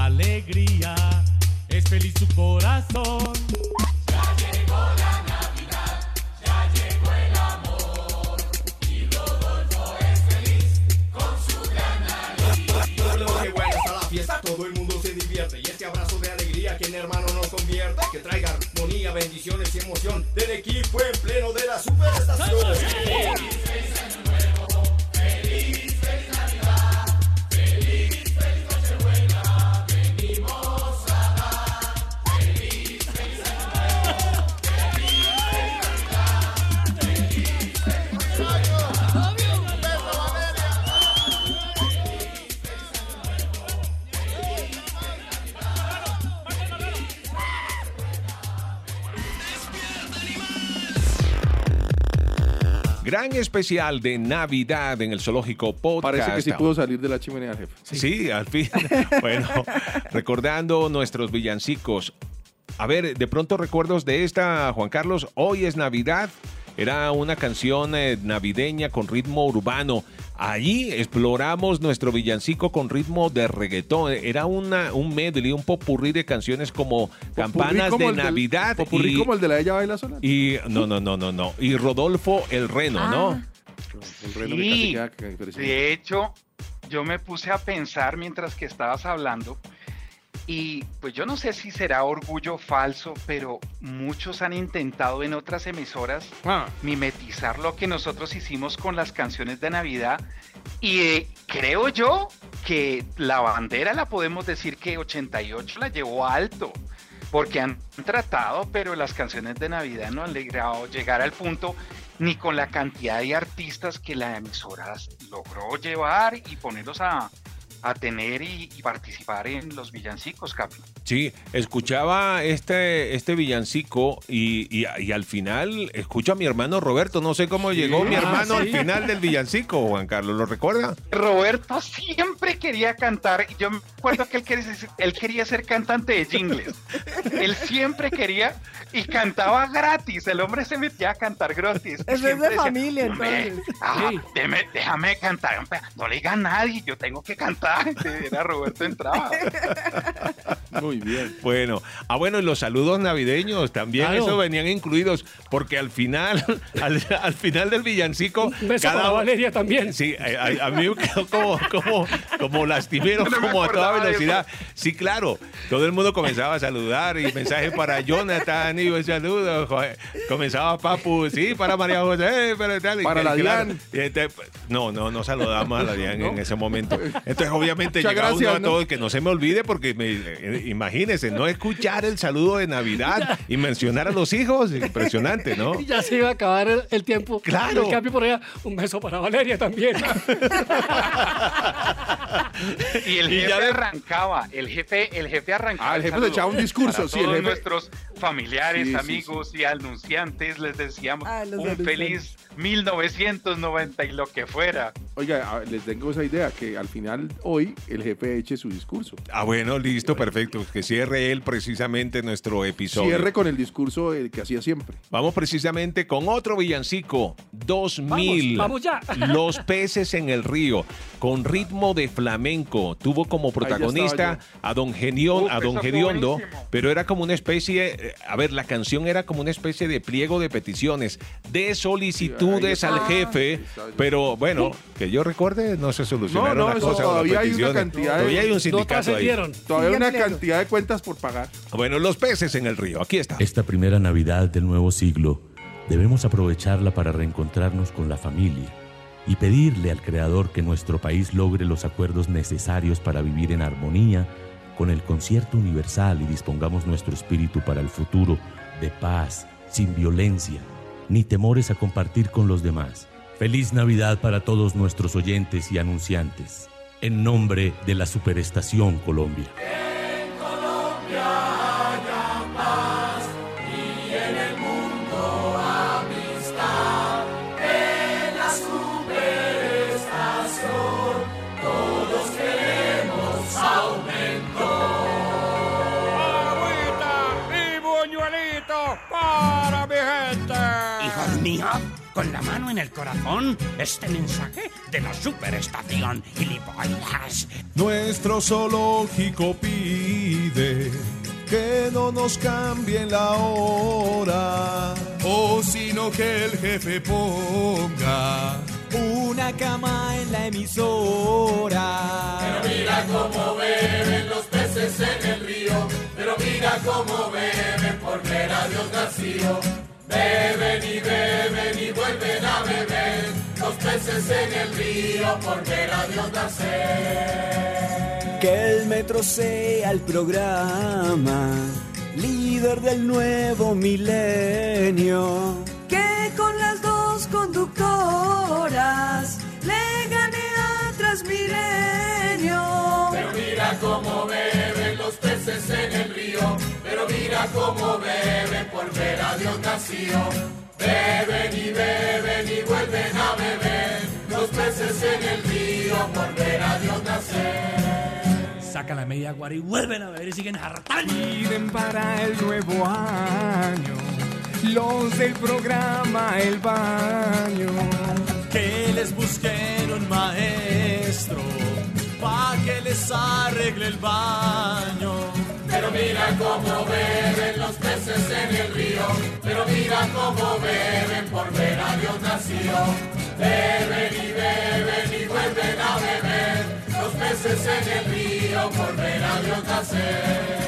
Alegría, es feliz su corazón. Qué buena está la fiesta, todo el mundo se divierte. Y este abrazo de alegría que en hermano nos convierte. Que traiga armonía, bendiciones y emoción del equipo en pleno de la superestación. Gran especial de Navidad en el Zoológico Podcast. Parece que sí pudo salir de la chimenea, jefe. Sí, al fin. bueno, recordando nuestros villancicos. A ver, de pronto recuerdos de esta, Juan Carlos. Hoy es Navidad. Era una canción eh, navideña con ritmo urbano. Allí exploramos nuestro villancico con ritmo de reggaetón. Era una, un medley, un popurrí de canciones como Campanas como de del- Navidad. popurrí como el de la Ella Baila Sola. y no, no, no, no, no. Y Rodolfo el Reno, ¿no? El reno que casi Sí, queda que- que- de hecho, yo me puse a pensar mientras que estabas hablando y pues yo no sé si será orgullo falso, pero muchos han intentado en otras emisoras mimetizar lo que nosotros hicimos con las canciones de Navidad y eh, creo yo que la bandera la podemos decir que 88 la llevó alto. porque han tratado, pero las canciones de Navidad no han logrado llegar al punto ni con la cantidad de artistas que la emisora logró llevar y ponerlos a, a tener y, y participar en los villancicos, Capi. Sí, escuchaba este, este villancico y, y- y al final escucho a mi hermano Roberto. No sé cómo llegó mi Ah, hermano al final del villancico, Juan Carlos. ¿Lo recuerda? Roberto siempre quería cantar. y Yo me acuerdo que él quería, ser- él quería ser cantante de jingles. él siempre quería y cantaba gratis. El hombre se metía a cantar gratis. Eso es de decía, familia, "Hombre, entonces. ah, déjame cantar. No le diga a nadie, yo tengo que cantar. Era Roberto entraba. Muy bien. Bueno, ah, bueno, y los saludos navideños también, Claro. eso venían incluidos, porque al final, al, al final del villancico. Un beso para Valeria también. Sí, a, a- mí me quedó como, como, como lastimero, No como a toda velocidad. Sí, claro, todo el mundo comenzaba a saludar y mensajes para Jonathan y un saludo. Comenzaba Papu, sí, para María José, para tal. y Para que- la claro, Dian. y este, no, no, no saludamos a la Dian en ese momento. Entonces, obviamente, Muchas llegaba uno gracias, a ¿no? todos que no se me olvide, porque me, eh, imagínense, no escuchar el saludo de Navidad y mencionar a los hijos, impresionante, ¿no? Y ya se iba a acabar el, el tiempo. Claro. El cambio por allá. Un beso para Valeria también. Y el Y jefe ya arrancaba, el jefe, el jefe arrancaba. Ah, el jefe le echaba un discurso, para sí, el jefe- nuestros familiares, Sí, sí, amigos y anunciantes les decíamos Ah, un anunciantes. feliz 1990 y lo que fuera. Oiga, les tengo esa idea, que al final hoy el jefe eche su discurso. Ah, bueno, listo, perfecto. Que cierre él precisamente nuestro episodio. Cierre con el discurso que hacía siempre. Vamos precisamente con otro villancico, 2000. Vamos, vamos ya. Los peces en el río, con ritmo de flamenco. Tuvo como protagonista a Don Genión, Uf, a Don Gediondo, pero era como una especie, eh, a ver, la canción era como una especie de pliego de peticiones, de solicitudes Sí, al jefe, pero bueno, que yo recuerde, no se solucionaron No, no, las todavía hay una cantidad de- Todavía hay un No sindicato ahí. Todavía hay una cantidad de cuentas por pagar. Bueno, los peces en el río, aquí está. Esta primera Navidad del nuevo siglo debemos aprovecharla para reencontrarnos con la familia y pedirle al Creador que nuestro país logre los acuerdos necesarios para vivir en armonía con el concierto universal y dispongamos nuestro espíritu para el futuro de paz, sin violencia, ni temores a compartir con los demás. Feliz Navidad para todos nuestros oyentes y anunciantes. En nombre de la Superestación Colombia. El corazón, este mensaje de la superestación gilipollas. Nuestro zoológico pide que no nos cambien la hora. O sino que el jefe ponga Una cama en la emisora. Pero mira cómo beben los peces en el río, pero mira cómo beben por ver a Dios nacido. Beben y beben y vuelven a beber los peces en el río por ver a Dios nacer. Que el metro sea el programa, líder del nuevo milenio. que con las dos conductoras le gane a Transmilenio. Pero mira cómo beben los peces en el río, pero mira cómo beben por ver a Dios nacido. Beben y beben y vuelven a beber los peces en el río por ver a Dios nacer. Saca la media guara y vuelven a ver y siguen hartando. Piden para el nuevo año los del programa El Baño. que les busquen un maestro pa' que les arregle el baño. Mira cómo beben los peces en el río, pero mira cómo beben por ver a Dios nacido. Beben y beben y vuelven a beber los peces en el río por ver a Dios nacer.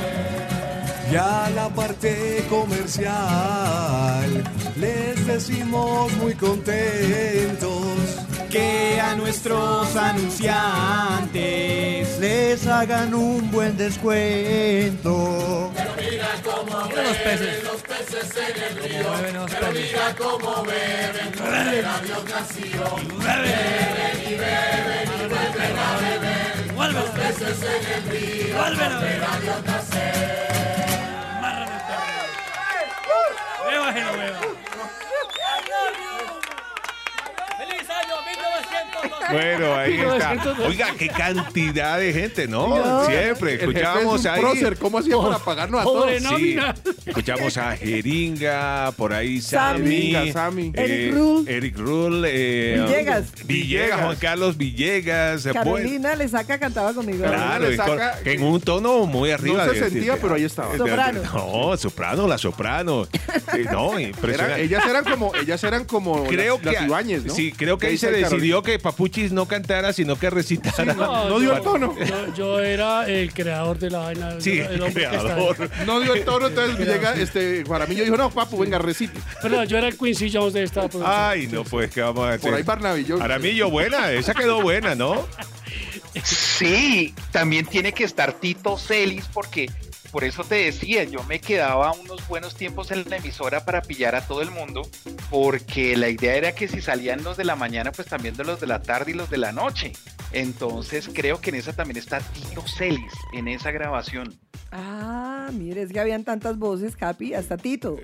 Ya la parte comercial les decimos muy contentos que a nuestros anunciantes les hagan un buen descuento. Pero mira los peces. Los peces en el río. Pero mira cómo beben. Beben Dios nació. Beben y beben y vuelven a beber. Los peces en el río. Vuelven a Dios nacer. Beba que no beba. ¡Feliz año 1902! Bueno, ahí está. 1902. Oiga, qué cantidad de gente, ¿no? No. Siempre escuchábamos ahí. prócer, ¿Cómo hacía para pagarnos a todos? nómina. Escuchamos a Jeringa, por ahí Sammy. Sammy, eh, Eric Rule. Eric Rule, eh, Villegas. Villegas, Juan Carlos Villegas. eh, bueno, Carolina le saca cantaba conmigo. Claro, le y con- saca- que en un tono muy arriba. se de- sentía, de- pero ahí estaba. Soprano. No, soprano, la soprano. Eh, no, Era- impresionante. ellas eran como, ellas eran como creo las, que las ¿no? sí, creo que ahí se decidió que Papuchis no cantara, sino que recitara. no, no dio el tono. Yo, yo era el creador de la vaina. Sí, el hombre que está- creador. No dio el tono, entonces llega este Guaramillo dijo, no, papu, venga, recite. Perdón, yo era el Quincy Jones de esta producción. Ay, no, pues, ¿qué vamos a hacer? Por ahí Barnabillo. Aramillo, buena, esa quedó buena, ¿no? Sí, también tiene que estar Tito Celis porque por eso te decía, yo me quedaba unos buenos tiempos en la emisora para pillar a todo el mundo, porque la idea era que si salían los de la mañana, pues también de los de la tarde y los de la noche. Entonces creo que en esa también está Tito Celis, en esa grabación. Ah, mire, es que habían tantas voces, Capi, hasta Tito.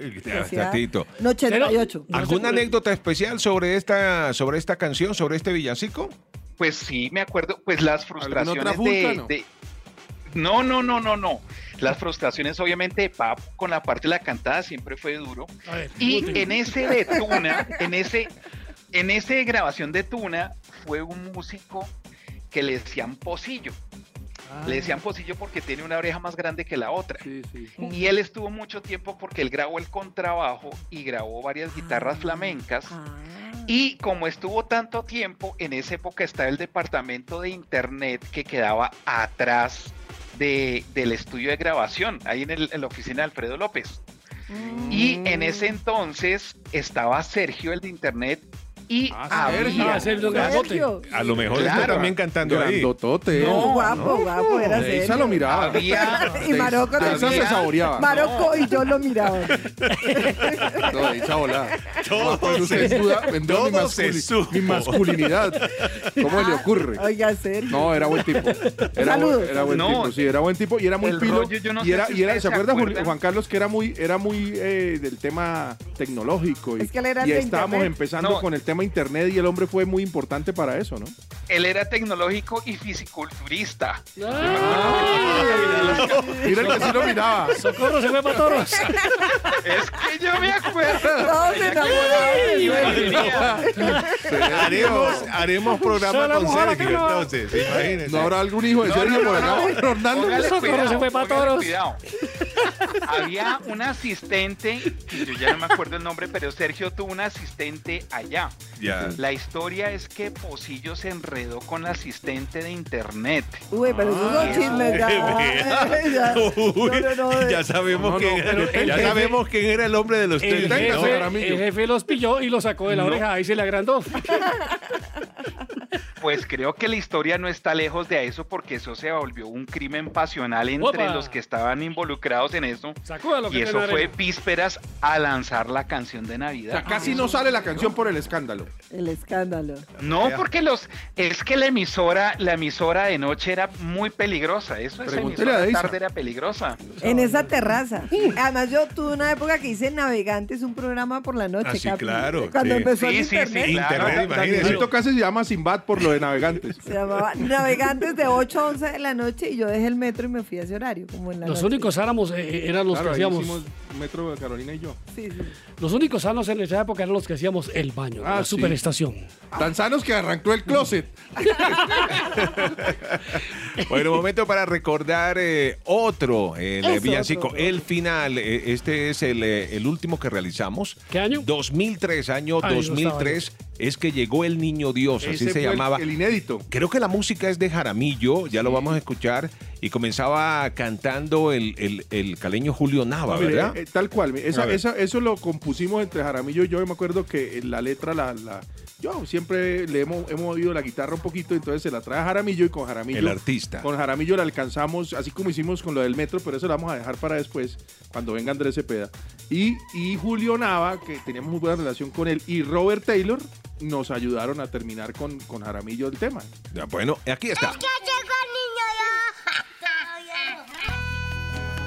Hasta Tito. No, 88. ¿Alguna anécdota especial sobre esta, sobre esta canción, sobre este villancico? Pues sí, me acuerdo, pues las frustraciones otra de, Vulcano? de- No, no, no, no, no. Las frustraciones obviamente de Pap con la parte de la cantada siempre fue duro. Ver, Y en ese de Tuna, en ese, en ese grabación de Tuna, fue un músico que le decían Pocillo. Le decían Pocillo porque tiene una oreja más grande que la otra. Y él estuvo mucho tiempo porque él grabó el contrabajo y grabó varias guitarras flamencas. Y como estuvo tanto tiempo, en esa época estaba el departamento de internet que quedaba atrás de- del estudio de grabación, ahí en, el- en la oficina de Alfredo López. Y en ese entonces estaba Sergio, el de internet, y Sergio. había... Ah, Sergio Grandote. A lo mejor está Claro. también cantando ahí. Grandotote. No, guapo, guapo, era serio. lo miraba. Había- y Marocco De también. se saboreaba. Marocco y yo lo miraba. No, de Isa volaba. Todo Cuando se- duda, vendó mi, todo se mi masculinidad. ¿Cómo le ocurre? Oiga, Sergio. No, era buen tipo. Era, Saludos. buen, era buen No. tipo, sí, era buen tipo y era muy El pilo. rollo, yo no y era, y ¿se acuerda? Juan Carlos que era muy, era muy eh, del tema tecnológico? Y, Es que él era y estábamos empezando No. con el tema internet y el hombre fue muy importante para eso, ¿no? Él era tecnológico y fisiculturista. Mira el que sí lo miraba. Socorro se fue para toros. Es que yo me acuerdo. Haremos, haremos programa con Sergio, entonces, imagínense. ¿No habrá algún hijo de Sergio por acá? Socorro, se fue pa' póngale toros. Había un asistente, que yo ya no me acuerdo el nombre, pero Sergio tuvo un asistente allá. Ya. La historia es que Pocillo se enredó con la asistente de internet. Uy, pero esos son chismes. Ya, ya. Uy, No, no, no, ya sabemos No, no, quién era, el ya jefe- sabemos quién era el hombre de los El tenis, ¿no? jefe, Jaramillo. el jefe los pilló y los sacó de la No. oreja. Ahí se le agrandó. Pues creo que la historia no está lejos de eso porque eso se volvió un crimen pasional entre Opa. los que estaban involucrados en eso. Sacúdalo que Y eso fue arena. vísperas a lanzar la canción de O Navidad. sea, casi no sale la canción por el escándalo. El escándalo. No, porque los es que la emisora, la emisora de noche era muy peligrosa. Eso Pregúntele emisora de tarde era peligrosa. En esa terraza. Además, yo tuve una época que hice Navegantes, un programa por la noche. Ah, sí, Capi. claro, Cuando sí. empezó el Sí, sí, internet. sí, claro. Internet, imagínense. Danielito casi se llama Simbad por de navegantes. Se llamaba Navegantes de 8 a 11 de la noche y yo dejé el metro y me fui a ese horario, como en la Los noche. únicos éramos, eh, eran los Claro, que hacíamos. Metro de Carolina y yo. Sí, sí. Los únicos sanos en esa época eran los que hacíamos el baño, Ah, la sí. superestación. Tan sanos que arrancó el closet. Bueno, momento para recordar eh, otro, el eh, Es villancico, otro. el final. eh, este es el, eh, el último que realizamos. ¿Qué año? 2003, año Ay, no estaba 2003, es que llegó el niño Dios, así se fue llamaba. El, inédito. Creo que la música es de Jaramillo, ya lo vamos a escuchar. y comenzaba cantando el, el- el caleño Julio Nava, No, mire, ¿verdad? eh, tal cual. Esa- eso lo compusimos entre Jaramillo y yo. Yo me acuerdo que en la letra, la, la- yo siempre le hemos, hemos oído la guitarra un poquito, entonces se la trae a Jaramillo y con Jaramillo. El artista. Con Jaramillo la alcanzamos, así como hicimos con lo del metro, pero eso lo vamos a dejar para después, cuando venga Andrés Cepeda. Y, y Julio Nava, que teníamos muy buena relación con él, y Robert Taylor nos ayudaron a terminar con, con Jaramillo el tema. Ya, Bueno, aquí está.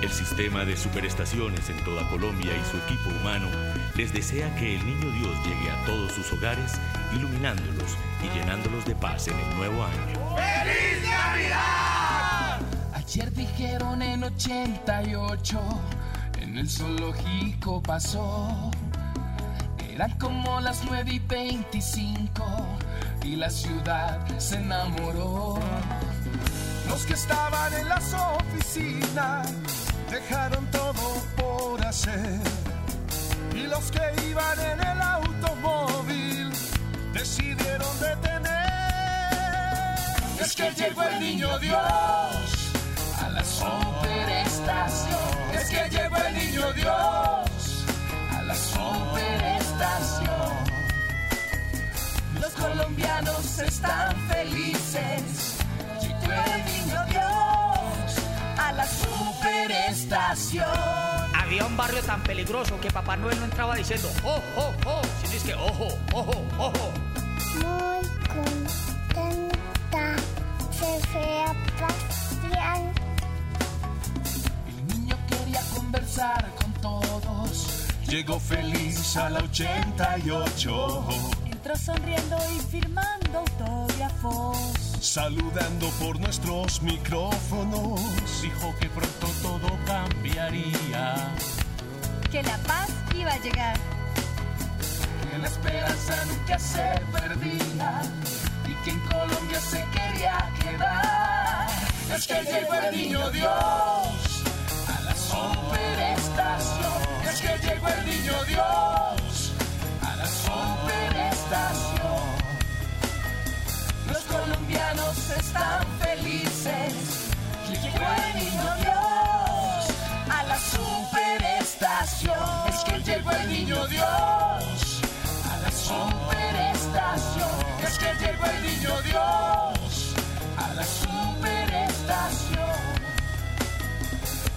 El sistema de superestaciones en toda Colombia y su equipo humano les desea que el niño Dios llegue a todos sus hogares, iluminándolos y llenándolos de paz en el nuevo año. ¡Feliz Navidad! Ayer dijeron en 88, en el zoológico pasó. Eran como las 9 y 25 y la ciudad se enamoró. Los que estaban en las oficinas dejaron todo por hacer. Y los que iban en el automóvil decidieron detener. Es que llegó el niño Dios a la superestación. Es que llegó el niño Dios a la superestación. Los colombianos están felices. Niño Dios a la superestación. Había un barrio tan peligroso que Papá Noel no entraba diciendo, oh, oh, oh, sino es que, ojo, ojo, ojo. Muy contenta se fue a pasear. El niño quería conversar con. Llegó feliz a la 88, Entró sonriendo y firmando autógrafos. saludando por nuestros micrófonos. Dijo que pronto todo cambiaría. Que la paz iba a llegar. Que la esperanza nunca se perdía y que en Colombia se quería quedar. Es que llegó el niño Dios llegó el niño Dios a la superestación. Los colombianos están felices. Llegó el niño Dios a la superestación. Es que llegó el niño Dios a la superestación. Es que llegó el niño Dios a la superestación.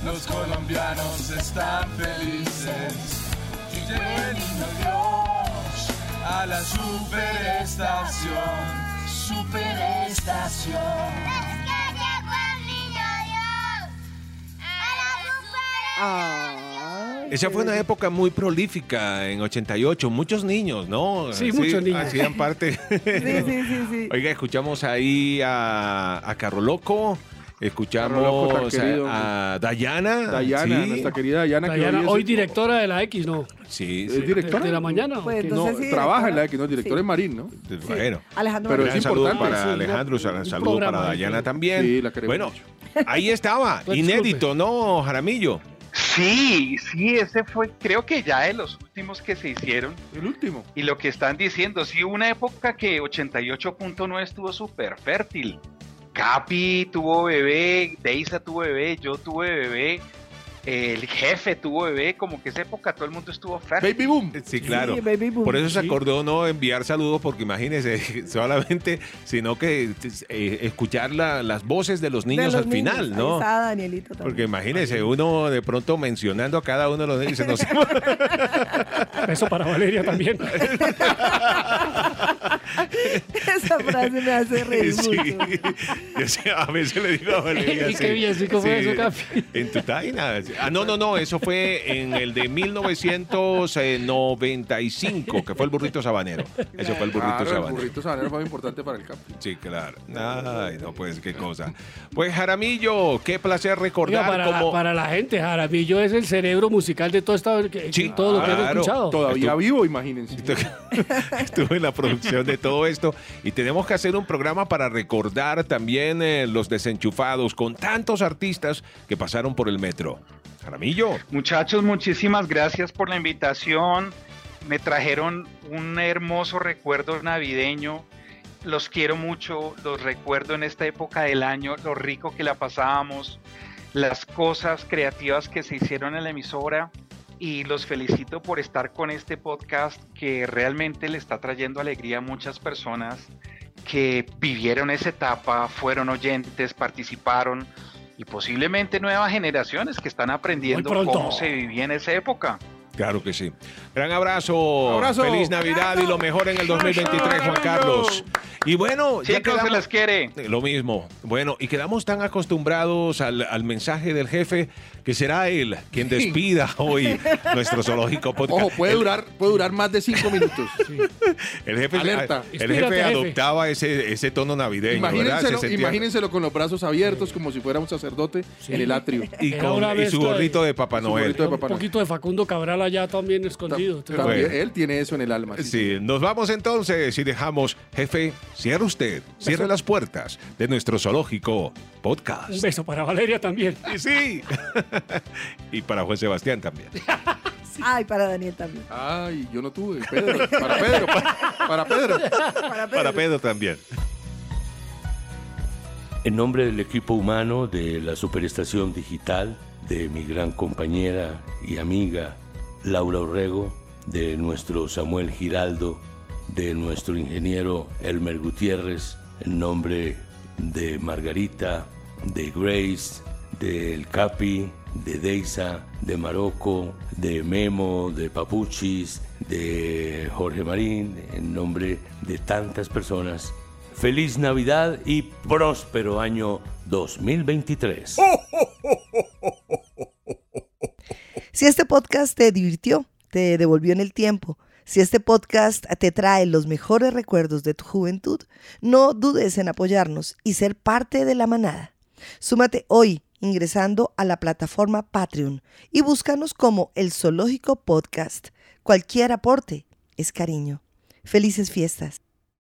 Los colombianos están felices. Llegó el niño Dios a la superestación. Superestación. Esa fue una época muy prolífica en 88. Muchos niños, ¿no? Sí, muchos niños. Hacían parte. Sí, sí, sí, sí. Oiga, escuchamos ahí a, a Carro Loco. Escuchamos querido. a, Dayana. Dayana, sí. nuestra querida Dayana. que Dayana, es- hoy directora de la X, ¿no? Sí, ¿Es directora? De la mañana. ¿o Pues No, sí, trabaja en la directora. X, no, director Sí. es Marín, ¿no? Bueno. Alejandro Pero es saludo importante, para sí, Alejandro, saludo para Dayana sí. también. Sí, la queremos bueno, ahí estaba, Pues, inédito, ¿no, Jaramillo? Sí, sí, ese fue, creo que ya de los últimos que se hicieron. El último. Y lo que están diciendo, sí, una época que 88.9 estuvo súper fértil. Capi tuvo bebé, Deisa tuvo bebé, yo tuve bebé, el jefe tuvo bebé, como que esa época todo el mundo estuvo fértil. Baby Boom. Sí, claro. Sí, baby boom. Por eso se acordó no enviar saludos, porque imagínese, solamente, sino que eh, escuchar la- las voces de los De niños los al niños. final, Ahí ¿no? está Danielito también. Porque imagínese, uno de pronto mencionando a cada uno de los niños, y se nos- Eso para Valeria también. Esa frase me hace reír Sí. mucho. Yo sé, a veces le digo a Valeria. Y qué bien, sí, ¿cómo fue eso, Capi? En tu taina. Ah, no, no, no, eso fue en el de 1995, que fue el burrito sabanero. Eso fue el burrito Claro, el sabanero. burrito sabanero fue muy importante para el campo. Sí, claro. Ay, no, pues qué cosa. Pues Jaramillo, qué placer recordar Oiga, para, como... para la gente, Jaramillo es el cerebro musical de todo, esta, Sí, todo lo que hemos escuchado. Todavía vivo, imagínense. Estuve en la producción de todo esto y tenemos que hacer un programa para recordar también eh, los desenchufados con tantos artistas que pasaron por el metro. Jaramillo. Muchachos, muchísimas gracias por la invitación. Me trajeron un hermoso recuerdo navideño. los quiero mucho, los recuerdo en esta época del año, lo rico que la pasábamos, las cosas creativas que se hicieron en la emisora y los felicito por estar con este podcast que realmente le está trayendo alegría a muchas personas que vivieron esa etapa, fueron oyentes, participaron y posiblemente nuevas generaciones que están aprendiendo cómo se vivía en esa época. Claro que sí. Gran abrazo. Abrazo. Feliz Navidad y lo mejor en el 2023, Juan Carlos. Y bueno, ya Chicos, se quedamos- les quiere. Lo mismo. Bueno, y quedamos tan acostumbrados al, al mensaje del jefe que será él quien despida hoy nuestro zoológico podcast. Ojo, puede El- durar, puede durar más de cinco minutos. El jefe, Alerta. el jefe jefe. adoptaba ese, ese tono navideño, Imagínenselo, con los brazos abiertos como si fuera un sacerdote en el atrio. Y, con, y su gorrito de- Papá Noel. de Un Papá poquito de Facundo Cabral allá también escondido. También Bueno. él tiene eso en el alma. sí. Sí, nos vamos entonces y dejamos, jefe, cierre usted, cierre las puertas de nuestro zoológico podcast. Un beso para Valeria también. Y sí. y para Juan Sebastián también. Ay, para Daniel también. Ay, yo no tuve. Pedro, para Pedro, para, para Pedro. Para Para Pedro también. En nombre del equipo humano de la Superestación Digital, de mi gran compañera y amiga Laura Orrego, de nuestro Samuel Giraldo, de nuestro ingeniero Elmer Gutiérrez, en nombre de Margarita, de Grace, del Capi, de Deisa, de Marocco, de Memo, de Papuchis, de Jorge Marín, en nombre de tantas personas. Feliz Navidad y próspero año 2023. Si este podcast te divirtió, te devolvió en el tiempo, si este podcast te trae los mejores recuerdos de tu juventud, no dudes en apoyarnos y ser parte de la manada. Súmate hoy ingresando a la plataforma Patreon y búscanos como el Zoológico Podcast. Cualquier aporte es cariño. Felices fiestas.